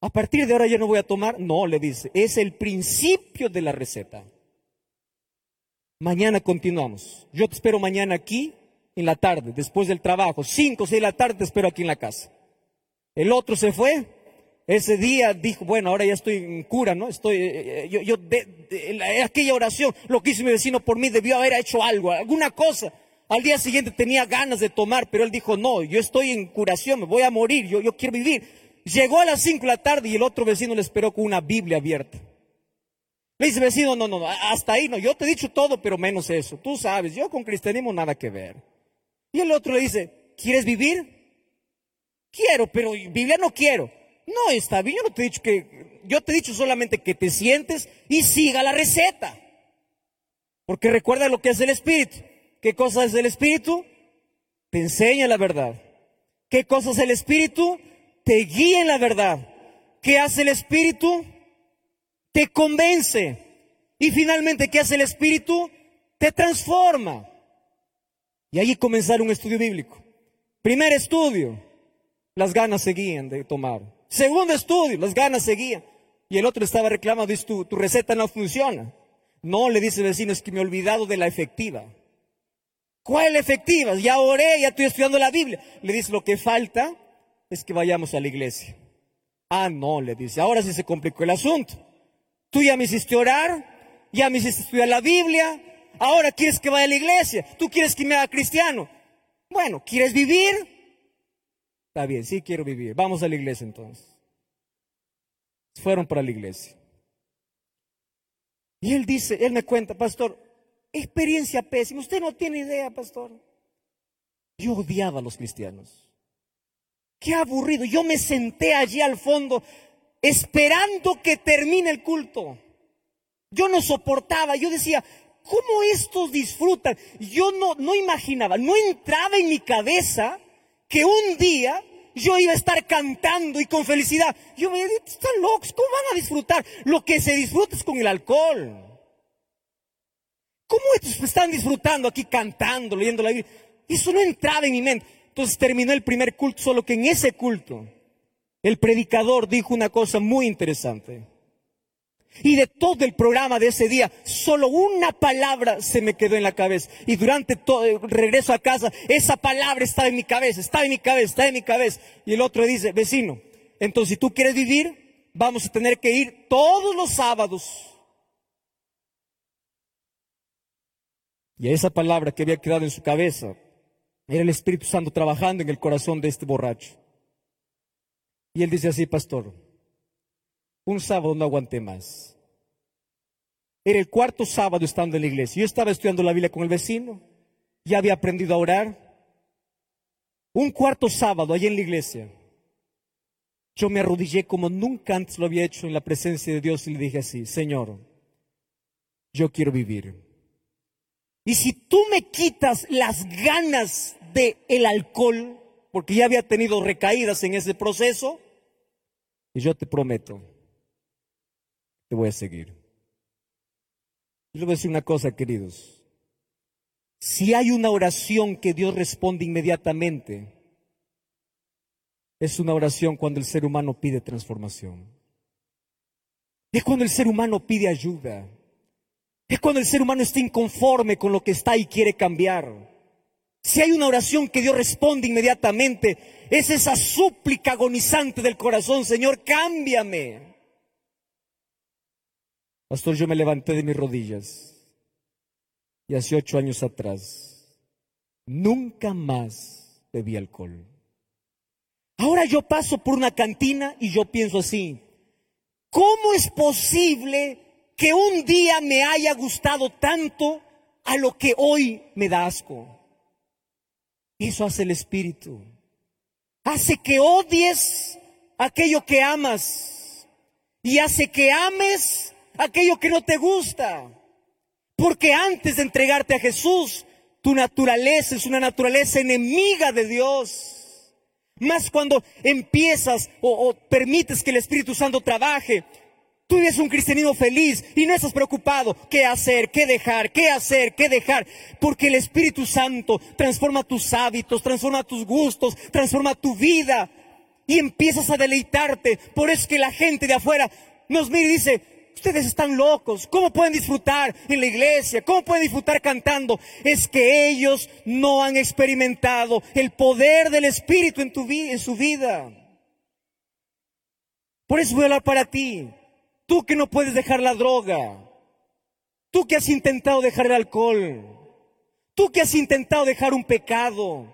a partir de ahora yo no voy a tomar. No, le dice, es el principio de la receta. Mañana continuamos. Yo te espero mañana aquí en la tarde, después del trabajo. Cinco, seis de la tarde te espero aquí en la casa. El otro se fue, ese día dijo, bueno, ahora ya estoy en cura, ¿no? Estoy, eh, eh, yo, yo de, aquella oración, lo que hizo mi vecino por mí, debió haber hecho algo, alguna cosa. Al día siguiente tenía ganas de tomar, pero él dijo, no, yo estoy en curación, me voy a morir, yo, yo quiero vivir. Llegó a las cinco de la tarde y el otro vecino le esperó con una Biblia abierta. Le dice, vecino, no, no, no, hasta ahí no, yo te he dicho todo, pero menos eso. Tú sabes, yo con cristianismo nada que ver. Y el otro le dice, ¿quieres vivir? Quiero, pero Biblia no quiero. No, está bien, yo no te he dicho que, yo te he dicho solamente que te sientes y siga la receta. Porque recuerda lo que es el Espíritu. ¿Qué cosa es el Espíritu? Te enseña la verdad. ¿Qué cosa es el Espíritu? Te guía en la verdad. ¿Qué hace el Espíritu? Te convence. Y finalmente, ¿qué hace el Espíritu? Te transforma. Y allí comenzar un estudio bíblico. Primer estudio, las ganas seguían de tomar. Segundo estudio, las ganas seguían. Y el otro estaba reclamando, dice, tu, tu receta no funciona. No, le dice el vecino, es que me he olvidado de la efectiva. ¿Cuál efectiva? Ya oré, ya estoy estudiando la Biblia. Le dice, lo que falta es que vayamos a la iglesia. Ah, no, le dice, ahora sí se complicó el asunto. Tú ya me hiciste orar, ya me hiciste estudiar la Biblia, ahora quieres que vaya a la iglesia, tú quieres que me haga cristiano. Bueno, ¿quieres vivir? Está bien, sí quiero vivir. Vamos a la iglesia entonces. Fueron para la iglesia. Y él dice, él me cuenta, pastor, experiencia pésima. Usted no tiene idea, pastor. Yo odiaba a los cristianos. Qué aburrido. Yo me senté allí al fondo esperando que termine el culto. Yo no soportaba, yo decía, ¿cómo estos disfrutan? Yo no, no imaginaba, no entraba en mi cabeza que un día yo iba a estar cantando y con felicidad. Yo me decía, están locos, ¿cómo van a disfrutar? Lo que se disfruta es con el alcohol. ¿Cómo estos están disfrutando aquí cantando, leyendo la Biblia? Eso no entraba en mi mente. Entonces terminó el primer culto, solo que en ese culto el predicador dijo una cosa muy interesante. Y de todo el programa de ese día, solo una palabra se me quedó en la cabeza. Y durante todo el regreso a casa, esa palabra estaba en mi cabeza, estaba en mi cabeza, estaba en mi cabeza. Y el otro dice, vecino, entonces si tú quieres vivir, vamos a tener que ir todos los sábados. Y esa palabra que había quedado en su cabeza era el Espíritu Santo trabajando en el corazón de este borracho. Y él dice así, pastor, un sábado no aguanté más. Era el cuarto sábado estando en la iglesia. Yo estaba estudiando la Biblia con el vecino, ya había aprendido a orar. Un cuarto sábado allí en la iglesia, yo me arrodillé como nunca antes lo había hecho en la presencia de Dios y le dije así, Señor, yo quiero vivir. Y si tú me quitas las ganas de el alcohol, porque ya había tenido recaídas en ese proceso, y yo te prometo, te voy a seguir. Y le voy a decir una cosa, queridos. Si hay una oración que Dios responde inmediatamente, es una oración cuando el ser humano pide transformación. Es cuando el ser humano pide ayuda. Es cuando el ser humano está inconforme con lo que está y quiere cambiar. Si hay una oración que Dios responde inmediatamente, es esa súplica agonizante del corazón, Señor, cámbiame. Pastor, yo me levanté de mis rodillas y hace ocho años atrás nunca más bebí alcohol. Ahora yo paso por una cantina y yo pienso así, ¿cómo es posible que un día me haya gustado tanto a lo que hoy me da asco? Eso hace el Espíritu. Hace que odies aquello que amas y hace que ames aquello que no te gusta. Porque antes de entregarte a Jesús, tu naturaleza es una naturaleza enemiga de Dios. Más cuando empiezas o, o permites que el Espíritu Santo trabaje, Tú eres un cristianismo feliz y no estás preocupado qué hacer, qué dejar, qué hacer, qué dejar, porque el Espíritu Santo transforma tus hábitos, transforma tus gustos, transforma tu vida y empiezas a deleitarte. Por eso es que la gente de afuera nos mira y dice, ustedes están locos, ¿cómo pueden disfrutar en la iglesia? ¿Cómo pueden disfrutar cantando? Es que ellos no han experimentado el poder del Espíritu en, tu en su vida. Por eso voy a hablar para ti. Tú que no puedes dejar la droga. Tú que has intentado dejar el alcohol. Tú que has intentado dejar un pecado.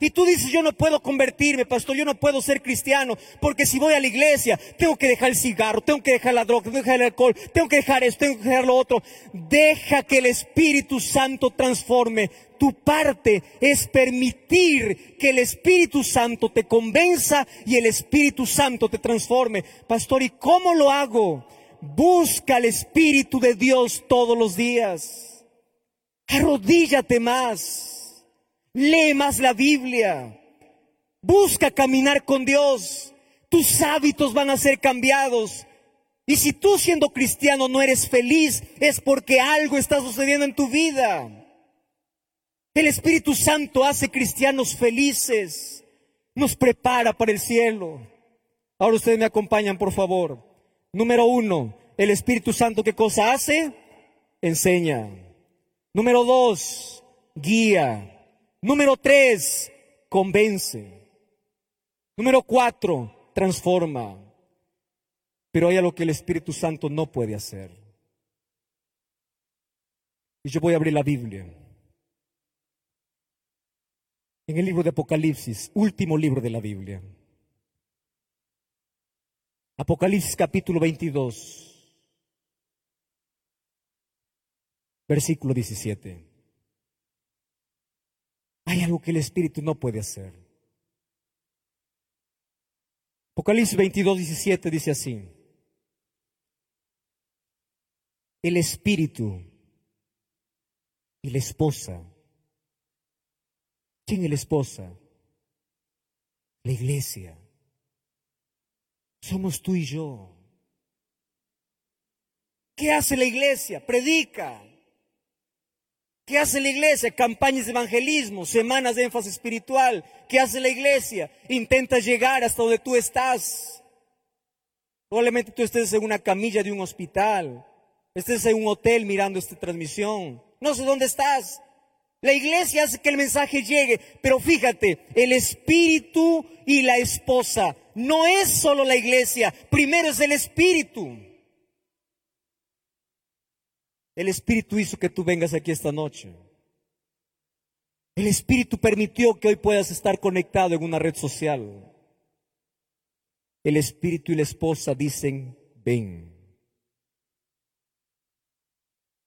Y tú dices, yo no puedo convertirme, pastor, yo no puedo ser cristiano, porque si voy a la iglesia, tengo que dejar el cigarro, tengo que dejar la droga, tengo que dejar el alcohol, tengo que dejar esto, tengo que dejar lo otro. Deja que el Espíritu Santo transforme. Tu parte es permitir que el Espíritu Santo te convenza y el Espíritu Santo te transforme. Pastor, ¿y cómo lo hago? Busca el Espíritu de Dios todos los días. Arrodíllate más Lee más la Biblia. Busca caminar con Dios. Tus hábitos van a ser cambiados. Y si tú siendo cristiano no eres feliz, es porque algo está sucediendo en tu vida. El Espíritu Santo hace cristianos felices, nos prepara para el cielo. Ahora ustedes me acompañan, por favor. Número uno, el Espíritu Santo, ¿qué cosa hace? Enseña. Número dos, guía. Número tres, convence. Número cuatro, transforma. Pero hay algo que el Espíritu Santo no puede hacer. Y yo voy a abrir la Biblia. En el libro de Apocalipsis, último libro de la Biblia. Apocalipsis capítulo 22, versículo 17. Hay algo que el Espíritu no puede hacer. Apocalipsis 22, 17 dice así. El Espíritu y la esposa. ¿Quién es la esposa? La iglesia. Somos tú y yo. ¿Qué hace la iglesia? Predica. ¿Qué hace la iglesia? Campañas de evangelismo, semanas de énfasis espiritual. ¿Qué hace la iglesia? Intenta llegar hasta donde tú estás. Probablemente tú estés en una camilla de un hospital, estés en un hotel mirando esta transmisión. No sé dónde estás. La iglesia hace que el mensaje llegue, pero fíjate, el espíritu y la esposa no es solo la iglesia, primero es el espíritu. El Espíritu hizo que tú vengas aquí esta noche. El Espíritu permitió que hoy puedas estar conectado en una red social. El Espíritu y la esposa dicen, ven.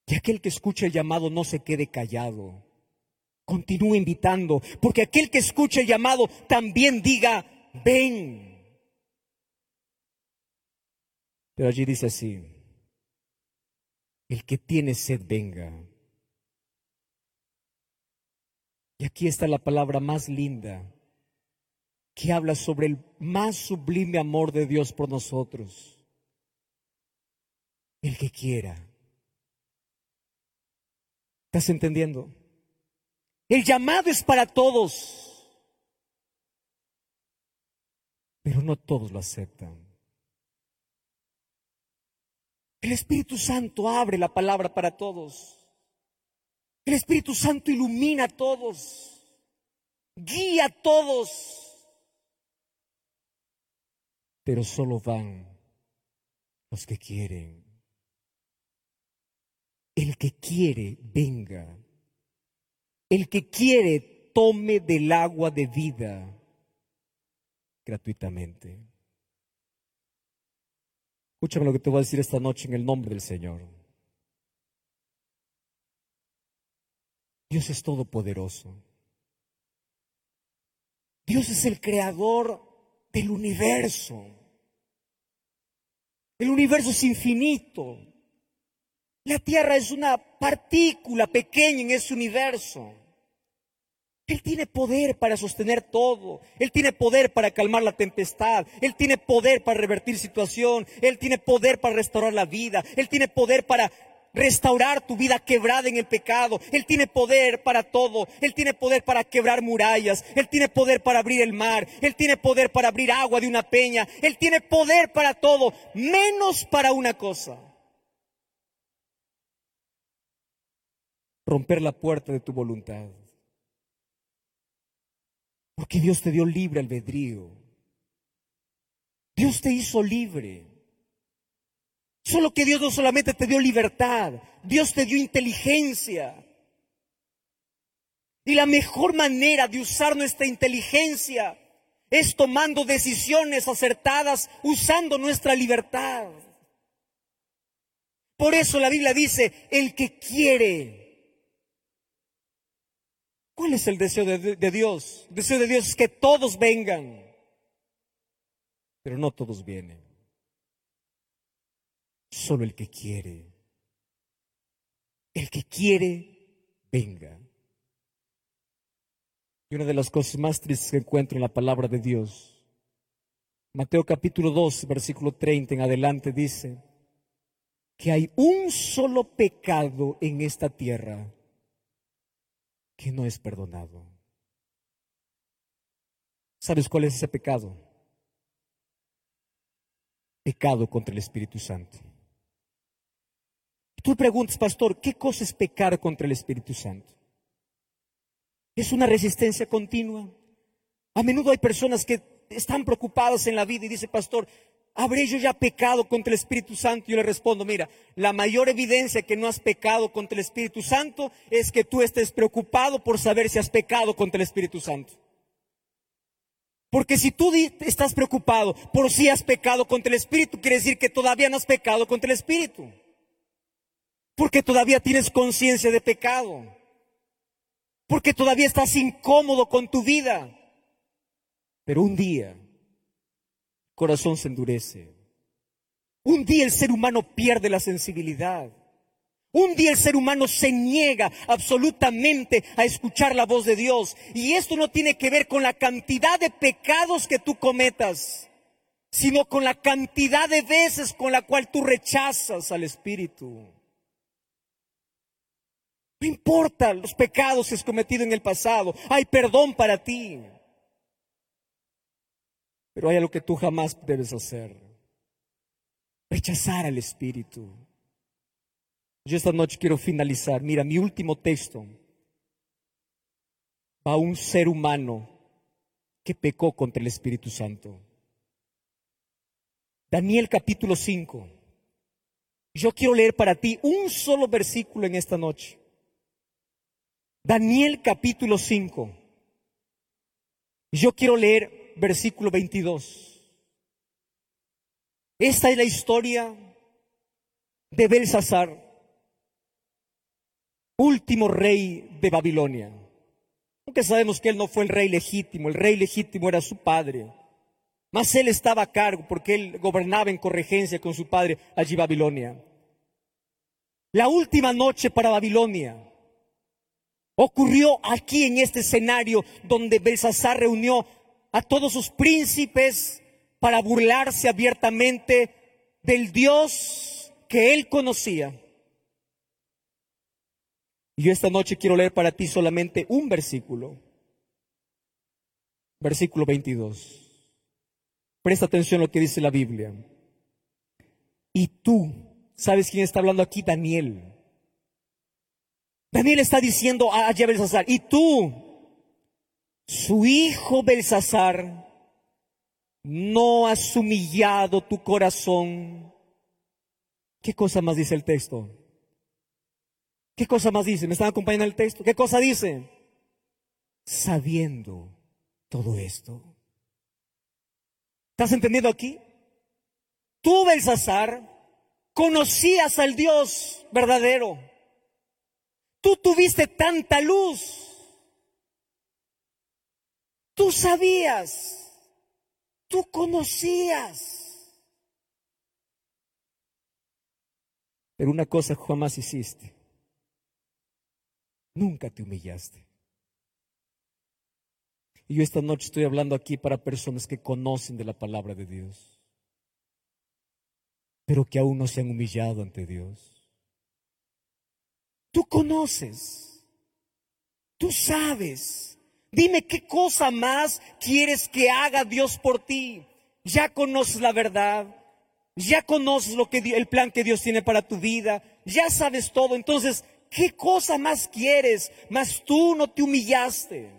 Y aquel que escucha el llamado no se quede callado. Continúe invitando, porque aquel que escucha el llamado también diga, ven. Pero allí dice así, el que tiene sed venga. Y aquí está la palabra más linda que habla sobre el más sublime amor de Dios por nosotros. El que quiera. ¿Estás entendiendo? El llamado es para todos, pero no todos lo aceptan. El Espíritu Santo abre la palabra para todos. El Espíritu Santo ilumina a todos, guía a todos, pero solo van los que quieren. El que quiere, venga. El que quiere, tome del agua de vida gratuitamente. Escúchame lo que te voy a decir esta noche en el nombre del Señor. Dios es todopoderoso. Dios es el creador del universo. El universo es infinito. La Tierra es una partícula pequeña en ese universo. Él tiene poder para sostener todo. Él tiene poder para calmar la tempestad. Él tiene poder para revertir situación. Él tiene poder para restaurar la vida. Él tiene poder para restaurar tu vida quebrada en el pecado. Él tiene poder para todo. Él tiene poder para quebrar murallas. Él tiene poder para abrir el mar. Él tiene poder para abrir agua de una peña. Él tiene poder para todo, menos para una cosa. Romper la puerta de tu voluntad. Porque Dios te dio libre albedrío. Dios te hizo libre. Solo que Dios no solamente te dio libertad, Dios te dio inteligencia. Y la mejor manera de usar nuestra inteligencia es tomando decisiones acertadas, usando nuestra libertad. Por eso la Biblia dice, el que quiere ¿Cuál es el deseo de, Dios? El deseo de Dios es que todos vengan, pero no todos vienen. Solo el que quiere. El que quiere, venga. Y una de las cosas más tristes que encuentro en la palabra de Dios, Mateo capítulo 2, versículo 30 en adelante dice, que hay un solo pecado en esta tierra que no es perdonado. ¿Sabes cuál es ese pecado? Pecado contra el Espíritu Santo. Tú preguntas, pastor, ¿qué cosa es pecar contra el Espíritu Santo? Es una resistencia continua. A menudo hay personas que están preocupadas en la vida y dice, pastor, ¿Habré yo ya pecado contra el Espíritu Santo? Yo le respondo, mira, la mayor evidencia que no has pecado contra el Espíritu Santo es que tú estés preocupado por saber si has pecado contra el Espíritu Santo. Porque si tú estás preocupado por si has pecado contra el Espíritu, quiere decir que todavía no has pecado contra el Espíritu. Porque todavía tienes conciencia de pecado. porque todavía estás incómodo con tu vida. Pero un día, corazón se endurece. Un día el ser humano pierde la sensibilidad. Un día el ser humano se niega absolutamente a escuchar la voz de Dios. Y esto no tiene que ver con la cantidad de pecados que tú cometas, sino con la cantidad de veces con la cual tú rechazas al Espíritu. No importa los pecados que has cometido en el pasado, hay perdón para ti. Pero hay algo que tú jamás debes hacer. Rechazar al Espíritu. Yo esta noche quiero finalizar. Mira, mi último texto va a un ser humano que pecó contra el Espíritu Santo. Daniel capítulo 5. Yo quiero leer para ti un solo versículo en esta noche. Daniel capítulo 5. Yo quiero leer versículo 22. Esta es la historia de Belsasar, último rey de Babilonia. Aunque sabemos que él no fue el rey legítimo, el rey legítimo era su padre. Mas él estaba a cargo porque él gobernaba en corregencia con su padre allí Babilonia. La última noche para Babilonia Ocurrió aquí en este escenario donde Belsasar reunió a todos sus príncipes para burlarse abiertamente del Dios que él conocía. Y yo esta noche quiero leer para ti solamente un versículo. Versículo 22. Presta atención a lo que dice la Biblia. Y tú, ¿sabes quién está hablando aquí? Daniel. Daniel está diciendo a, Belsasar, y tú, su hijo Belsasar, no has humillado tu corazón. ¿Qué cosa más dice el texto? ¿Qué cosa más dice? ¿Me están acompañando el texto? ¿Qué cosa dice? Sabiendo todo esto. ¿Estás entendiendo aquí? Tú, Belsasar, conocías al Dios verdadero. Tú tuviste tanta luz. Tú sabías. Tú conocías. Pero una cosa jamás hiciste. Nunca te humillaste. Y yo esta noche estoy hablando aquí para personas que conocen de la palabra de Dios, pero que aún no se han humillado ante Dios. Tú conoces, tú sabes. Dime qué cosa más quieres que haga Dios por ti. Ya conoces la verdad, ya conoces lo que el plan que Dios tiene para tu vida, ya sabes todo. Entonces, ¿qué cosa más quieres? Mas tú no te humillaste.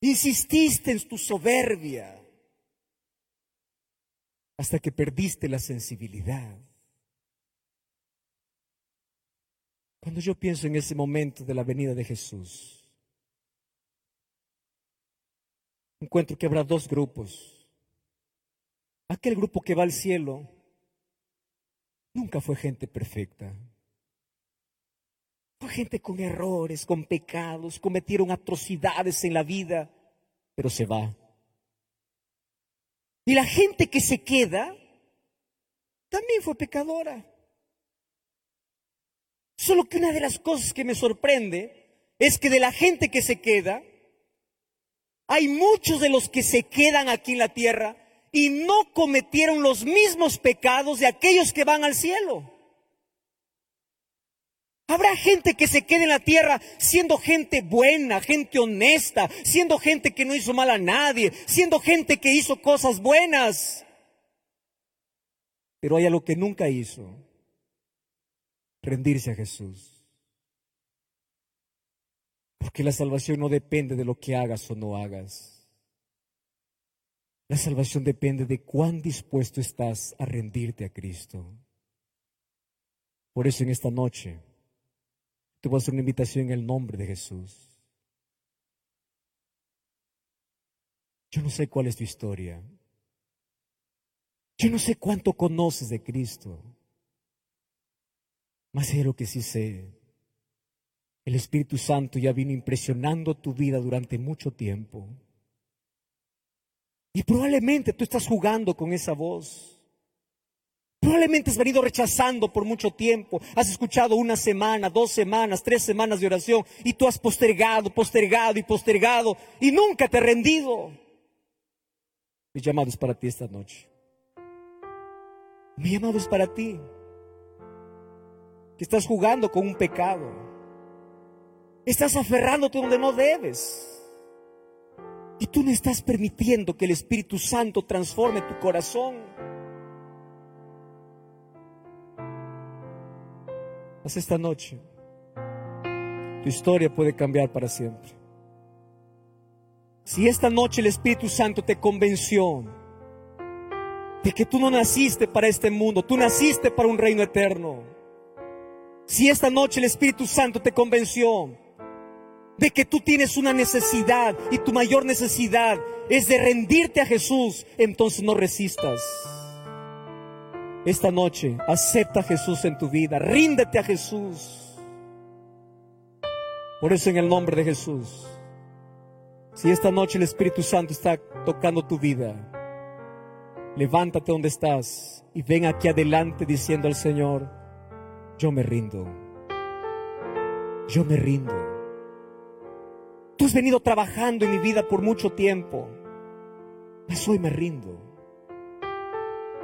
Insististe en tu soberbia hasta que perdiste la sensibilidad. Cuando yo pienso en ese momento de la venida de Jesús, encuentro que habrá dos grupos. Aquel grupo que va al cielo nunca fue gente perfecta. Fue gente con errores, con pecados, cometieron atrocidades en la vida, pero se va. Y la gente que se queda también fue pecadora. Solo que una de las cosas que me sorprende es que de la gente que se queda, hay muchos de los que se quedan aquí en la tierra y no cometieron los mismos pecados de aquellos que van al cielo. Habrá gente que se quede en la tierra siendo gente buena, gente honesta, siendo gente que no hizo mal a nadie, siendo gente que hizo cosas buenas. Pero hay algo que nunca hizo rendirse a Jesús. Porque la salvación no depende de lo que hagas o no hagas. La salvación depende de cuán dispuesto estás a rendirte a Cristo. Por eso en esta noche te voy a hacer una invitación en el nombre de Jesús. Yo no sé cuál es tu historia. Yo no sé cuánto conoces de Cristo. Más de lo que sí sé El Espíritu Santo ya vino impresionando tu vida durante mucho tiempo. Y probablemente tú estás jugando con esa voz. Probablemente has venido rechazando por mucho tiempo. Has escuchado una semana, dos semanas, tres semanas de oración y tú has postergado, postergado y postergado y nunca te has rendido. Mi llamado es para ti esta noche. Mi llamado es para ti. Que estás jugando con un pecado. Estás aferrándote donde no debes. Y tú no estás permitiendo que el Espíritu Santo transforme tu corazón. Haz esta noche. Tu historia puede cambiar para siempre. Si esta noche el Espíritu Santo te convenció de que tú no naciste para este mundo, tú naciste para un reino eterno. Si esta noche el Espíritu Santo te convenció de que tú tienes una necesidad y tu mayor necesidad es de rendirte a Jesús, entonces no resistas. Esta noche acepta a Jesús en tu vida, ríndete a Jesús. Por eso en el nombre de Jesús, si esta noche el Espíritu Santo está tocando tu vida, levántate donde estás y ven aquí adelante diciendo al Señor, yo me rindo, yo me rindo. Tú has venido trabajando en mi vida por mucho tiempo, mas hoy me rindo.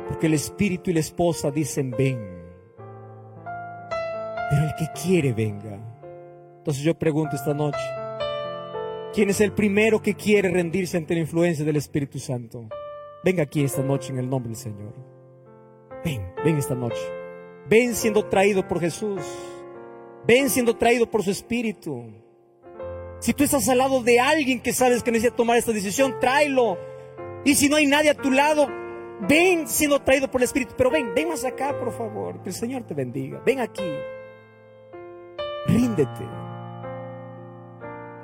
Porque el espíritu y la esposa dicen, ven. Pero el que quiere, venga. Entonces yo pregunto esta noche, ¿quién es el primero que quiere rendirse ante la influencia del Espíritu Santo? Venga aquí esta noche en el nombre del Señor. Ven, ven esta noche. Ven siendo traído por Jesús. Ven siendo traído por su Espíritu. Si tú estás al lado de alguien que sabes que necesita tomar esta decisión, tráelo. Y si no hay nadie a tu lado, Ven siendo traído por el Espíritu, pero ven, ven más acá, por favor. Que el Señor te bendiga. Ven aquí. Ríndete.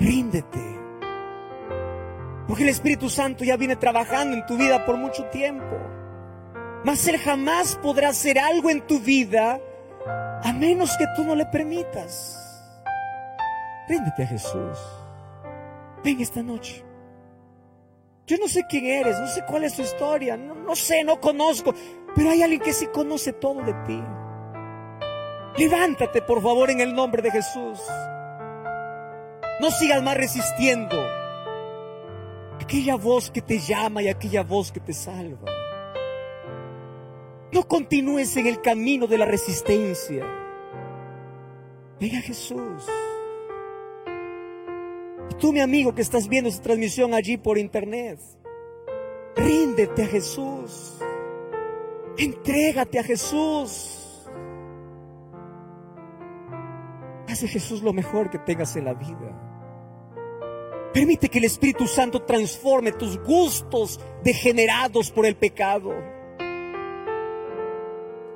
Ríndete. Porque el Espíritu Santo ya viene trabajando en tu vida por mucho tiempo. Mas Él jamás podrá hacer algo en tu vida a menos que tú no le permitas. Ríndete a Jesús. Ven esta noche. Yo no sé quién eres, no sé cuál es tu historia, no, sé, no conozco, pero hay alguien que sí conoce todo de ti. Levántate, por favor, en el nombre de Jesús. No sigas más resistiendo. Aquella voz que te llama y aquella voz que te salva. No continúes en el camino de la resistencia. Venga Jesús. Tú, mi amigo, que estás viendo esta transmisión allí por internet, ríndete a Jesús. Entrégate a Jesús. Hace Jesús lo mejor que tengas en la vida. Permite que el Espíritu Santo transforme tus gustos degenerados por el pecado.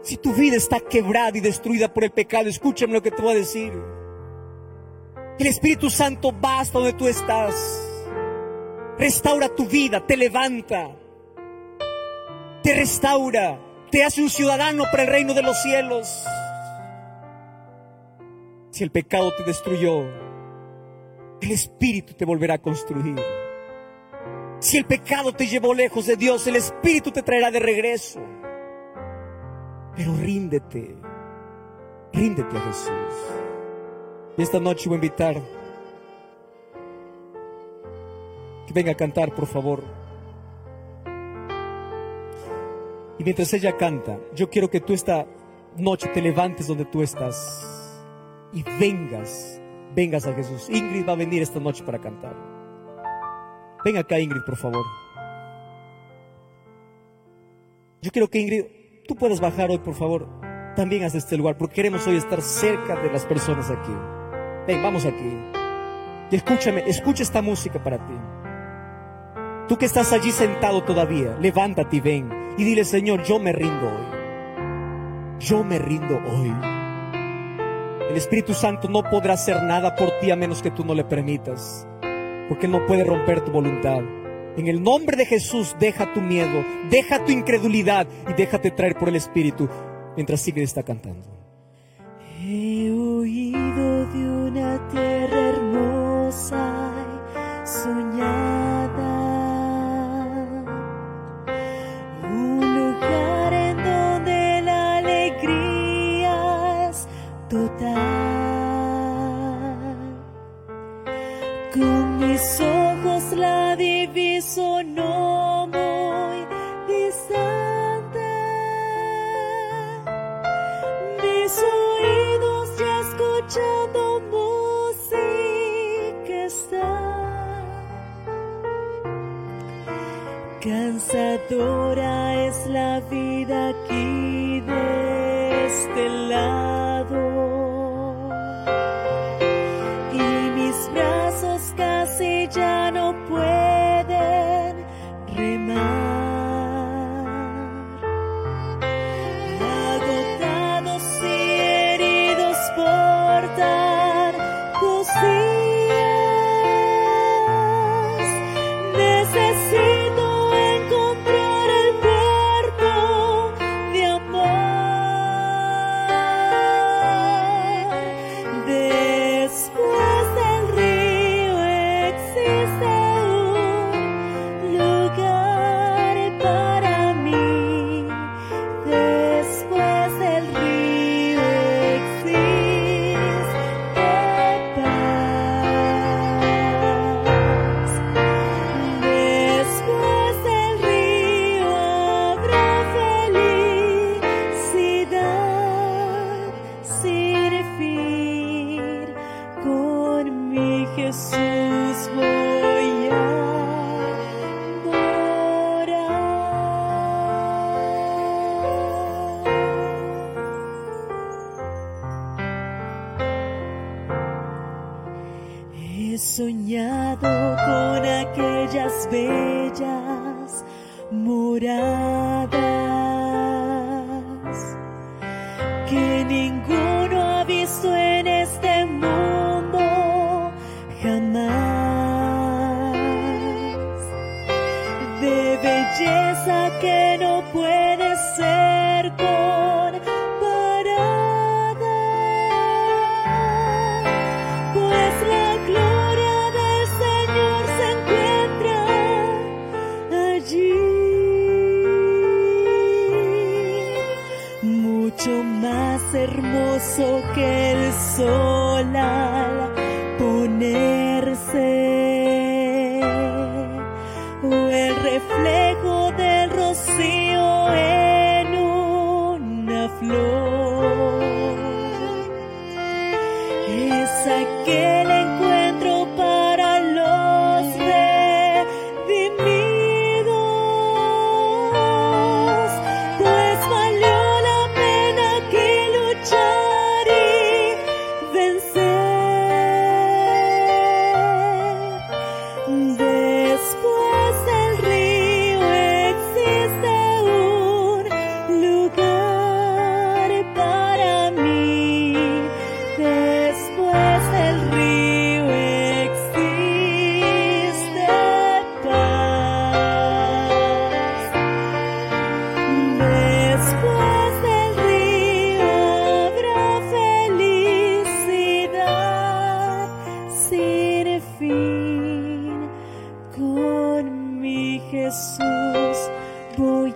Si tu vida está quebrada y destruida por el pecado, escúchame lo que te voy a decir. El Espíritu Santo va hasta donde tú estás. Restaura tu vida, te levanta, te restaura, te hace un ciudadano para el reino de los cielos. Si el pecado te destruyó, el Espíritu te volverá a construir. Si el pecado te llevó lejos de Dios, el Espíritu te traerá de regreso. Pero ríndete, ríndete a Jesús. Y esta noche voy a invitar que venga a cantar, por favor. Y mientras ella canta, yo quiero que tú esta noche te levantes donde tú estás y vengas, vengas a Jesús. Ingrid va a venir esta noche para cantar. Ven acá, Ingrid, por favor. Yo quiero que Ingrid, tú puedas bajar hoy, por favor, también hasta este lugar, porque queremos hoy estar cerca de las personas aquí. Ven, vamos aquí. Y escúchame, escucha esta música para ti. Tú que estás allí sentado todavía, levántate y ven y dile, Señor, yo me rindo hoy. Yo me rindo hoy. El Espíritu Santo no podrá hacer nada por ti a menos que tú no le permitas, porque no puede romper tu voluntad. En el nombre de Jesús, deja tu miedo, deja tu incredulidad y déjate traer por el Espíritu mientras sigue está cantando. He oído de una Ahora es la vida aquí de este lado. mercy.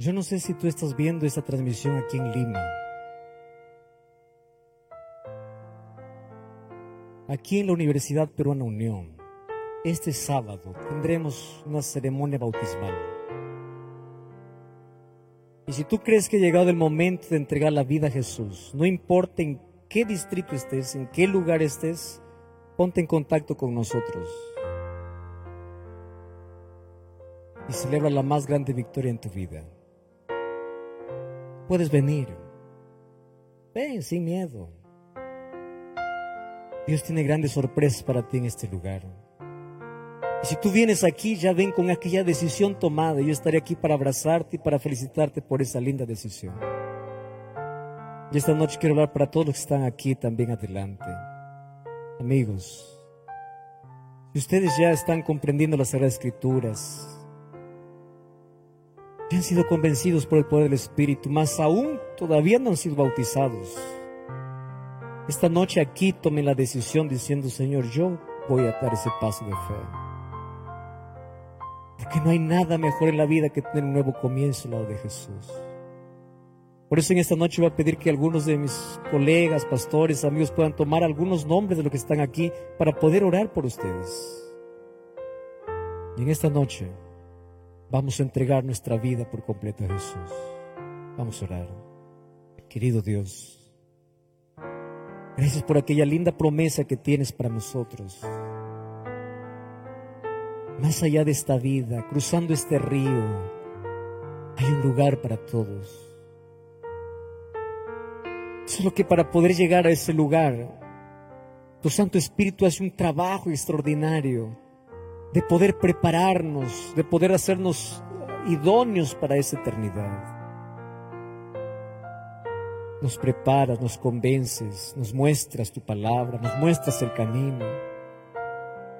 Yo no sé si tú estás viendo esta transmisión aquí en Lima. Aquí en la Universidad Peruana Unión, este sábado tendremos una ceremonia bautismal. Y si tú crees que ha llegado el momento de entregar la vida a Jesús, no importa en qué distrito estés, en qué lugar estés, ponte en contacto con nosotros. y celebra la más grande victoria en tu vida. Puedes venir. Ven sin miedo. Dios tiene grandes sorpresas para ti en este lugar. Y si tú vienes aquí, ya ven con aquella decisión tomada. Yo estaré aquí para abrazarte y para felicitarte por esa linda decisión. Y esta noche quiero hablar para todos los que están aquí también adelante. Amigos, si ustedes ya están comprendiendo las Sagradas Escrituras, ya han sido convencidos por el poder del Espíritu, más aún todavía no han sido bautizados. Esta noche aquí tomen la decisión diciendo, Señor, yo voy a dar ese paso de fe. Porque no hay nada mejor en la vida que tener un nuevo comienzo al lado de Jesús. Por eso en esta noche voy a pedir que algunos de mis colegas, pastores, amigos puedan tomar algunos nombres de los que están aquí para poder orar por ustedes. Y en esta noche vamos a entregar nuestra vida por completo a Jesús. Vamos a orar. Querido Dios, gracias por aquella linda promesa que tienes para nosotros más allá de esta vida, cruzando este río, hay un lugar para todos. Solo que para poder llegar a ese lugar, tu Santo Espíritu hace un trabajo extraordinario de poder prepararnos, de poder hacernos idóneos para esa eternidad. Nos preparas, nos convences, nos muestras tu palabra, nos muestras el camino.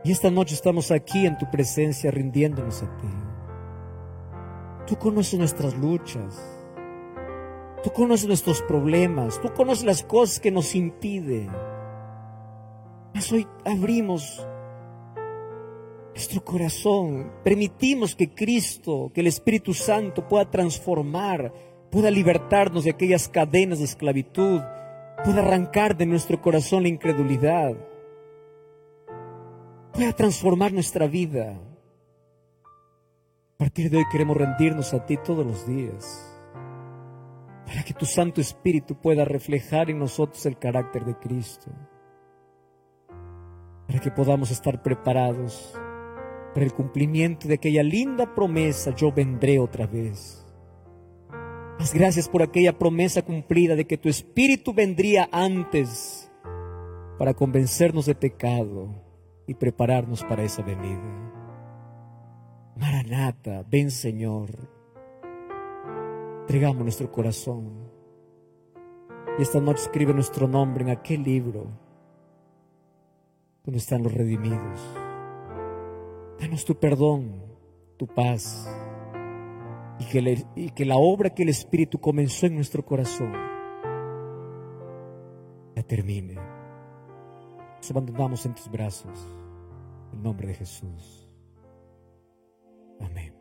Y esta noche estamos aquí en tu presencia rindiéndonos a ti. Tú conoces nuestras luchas. Tú conoces nuestros problemas. Tú conoces las cosas que nos impiden. Mas hoy abrimos nuestro corazón. Permitimos que Cristo, que el Espíritu Santo pueda transformar, pueda libertarnos de aquellas cadenas de esclavitud, pueda arrancar de nuestro corazón la incredulidad pueda transformar nuestra vida. A partir de hoy queremos rendirnos a ti todos los días, para que tu Santo Espíritu pueda reflejar en nosotros el carácter de Cristo, para que podamos estar preparados para el cumplimiento de aquella linda promesa, yo vendré otra vez. Más gracias por aquella promesa cumplida de que tu Espíritu vendría antes para convencernos de pecado y prepararnos para esa venida. Maranata, ven Señor. Entregamos nuestro corazón. Y esta noche escribe nuestro nombre en aquel libro donde están los redimidos. Danos tu perdón, tu paz. Y que, la obra que el Espíritu comenzó en nuestro corazón la termine. Nos abandonamos en tus brazos. En nombre de Jesús. Amén.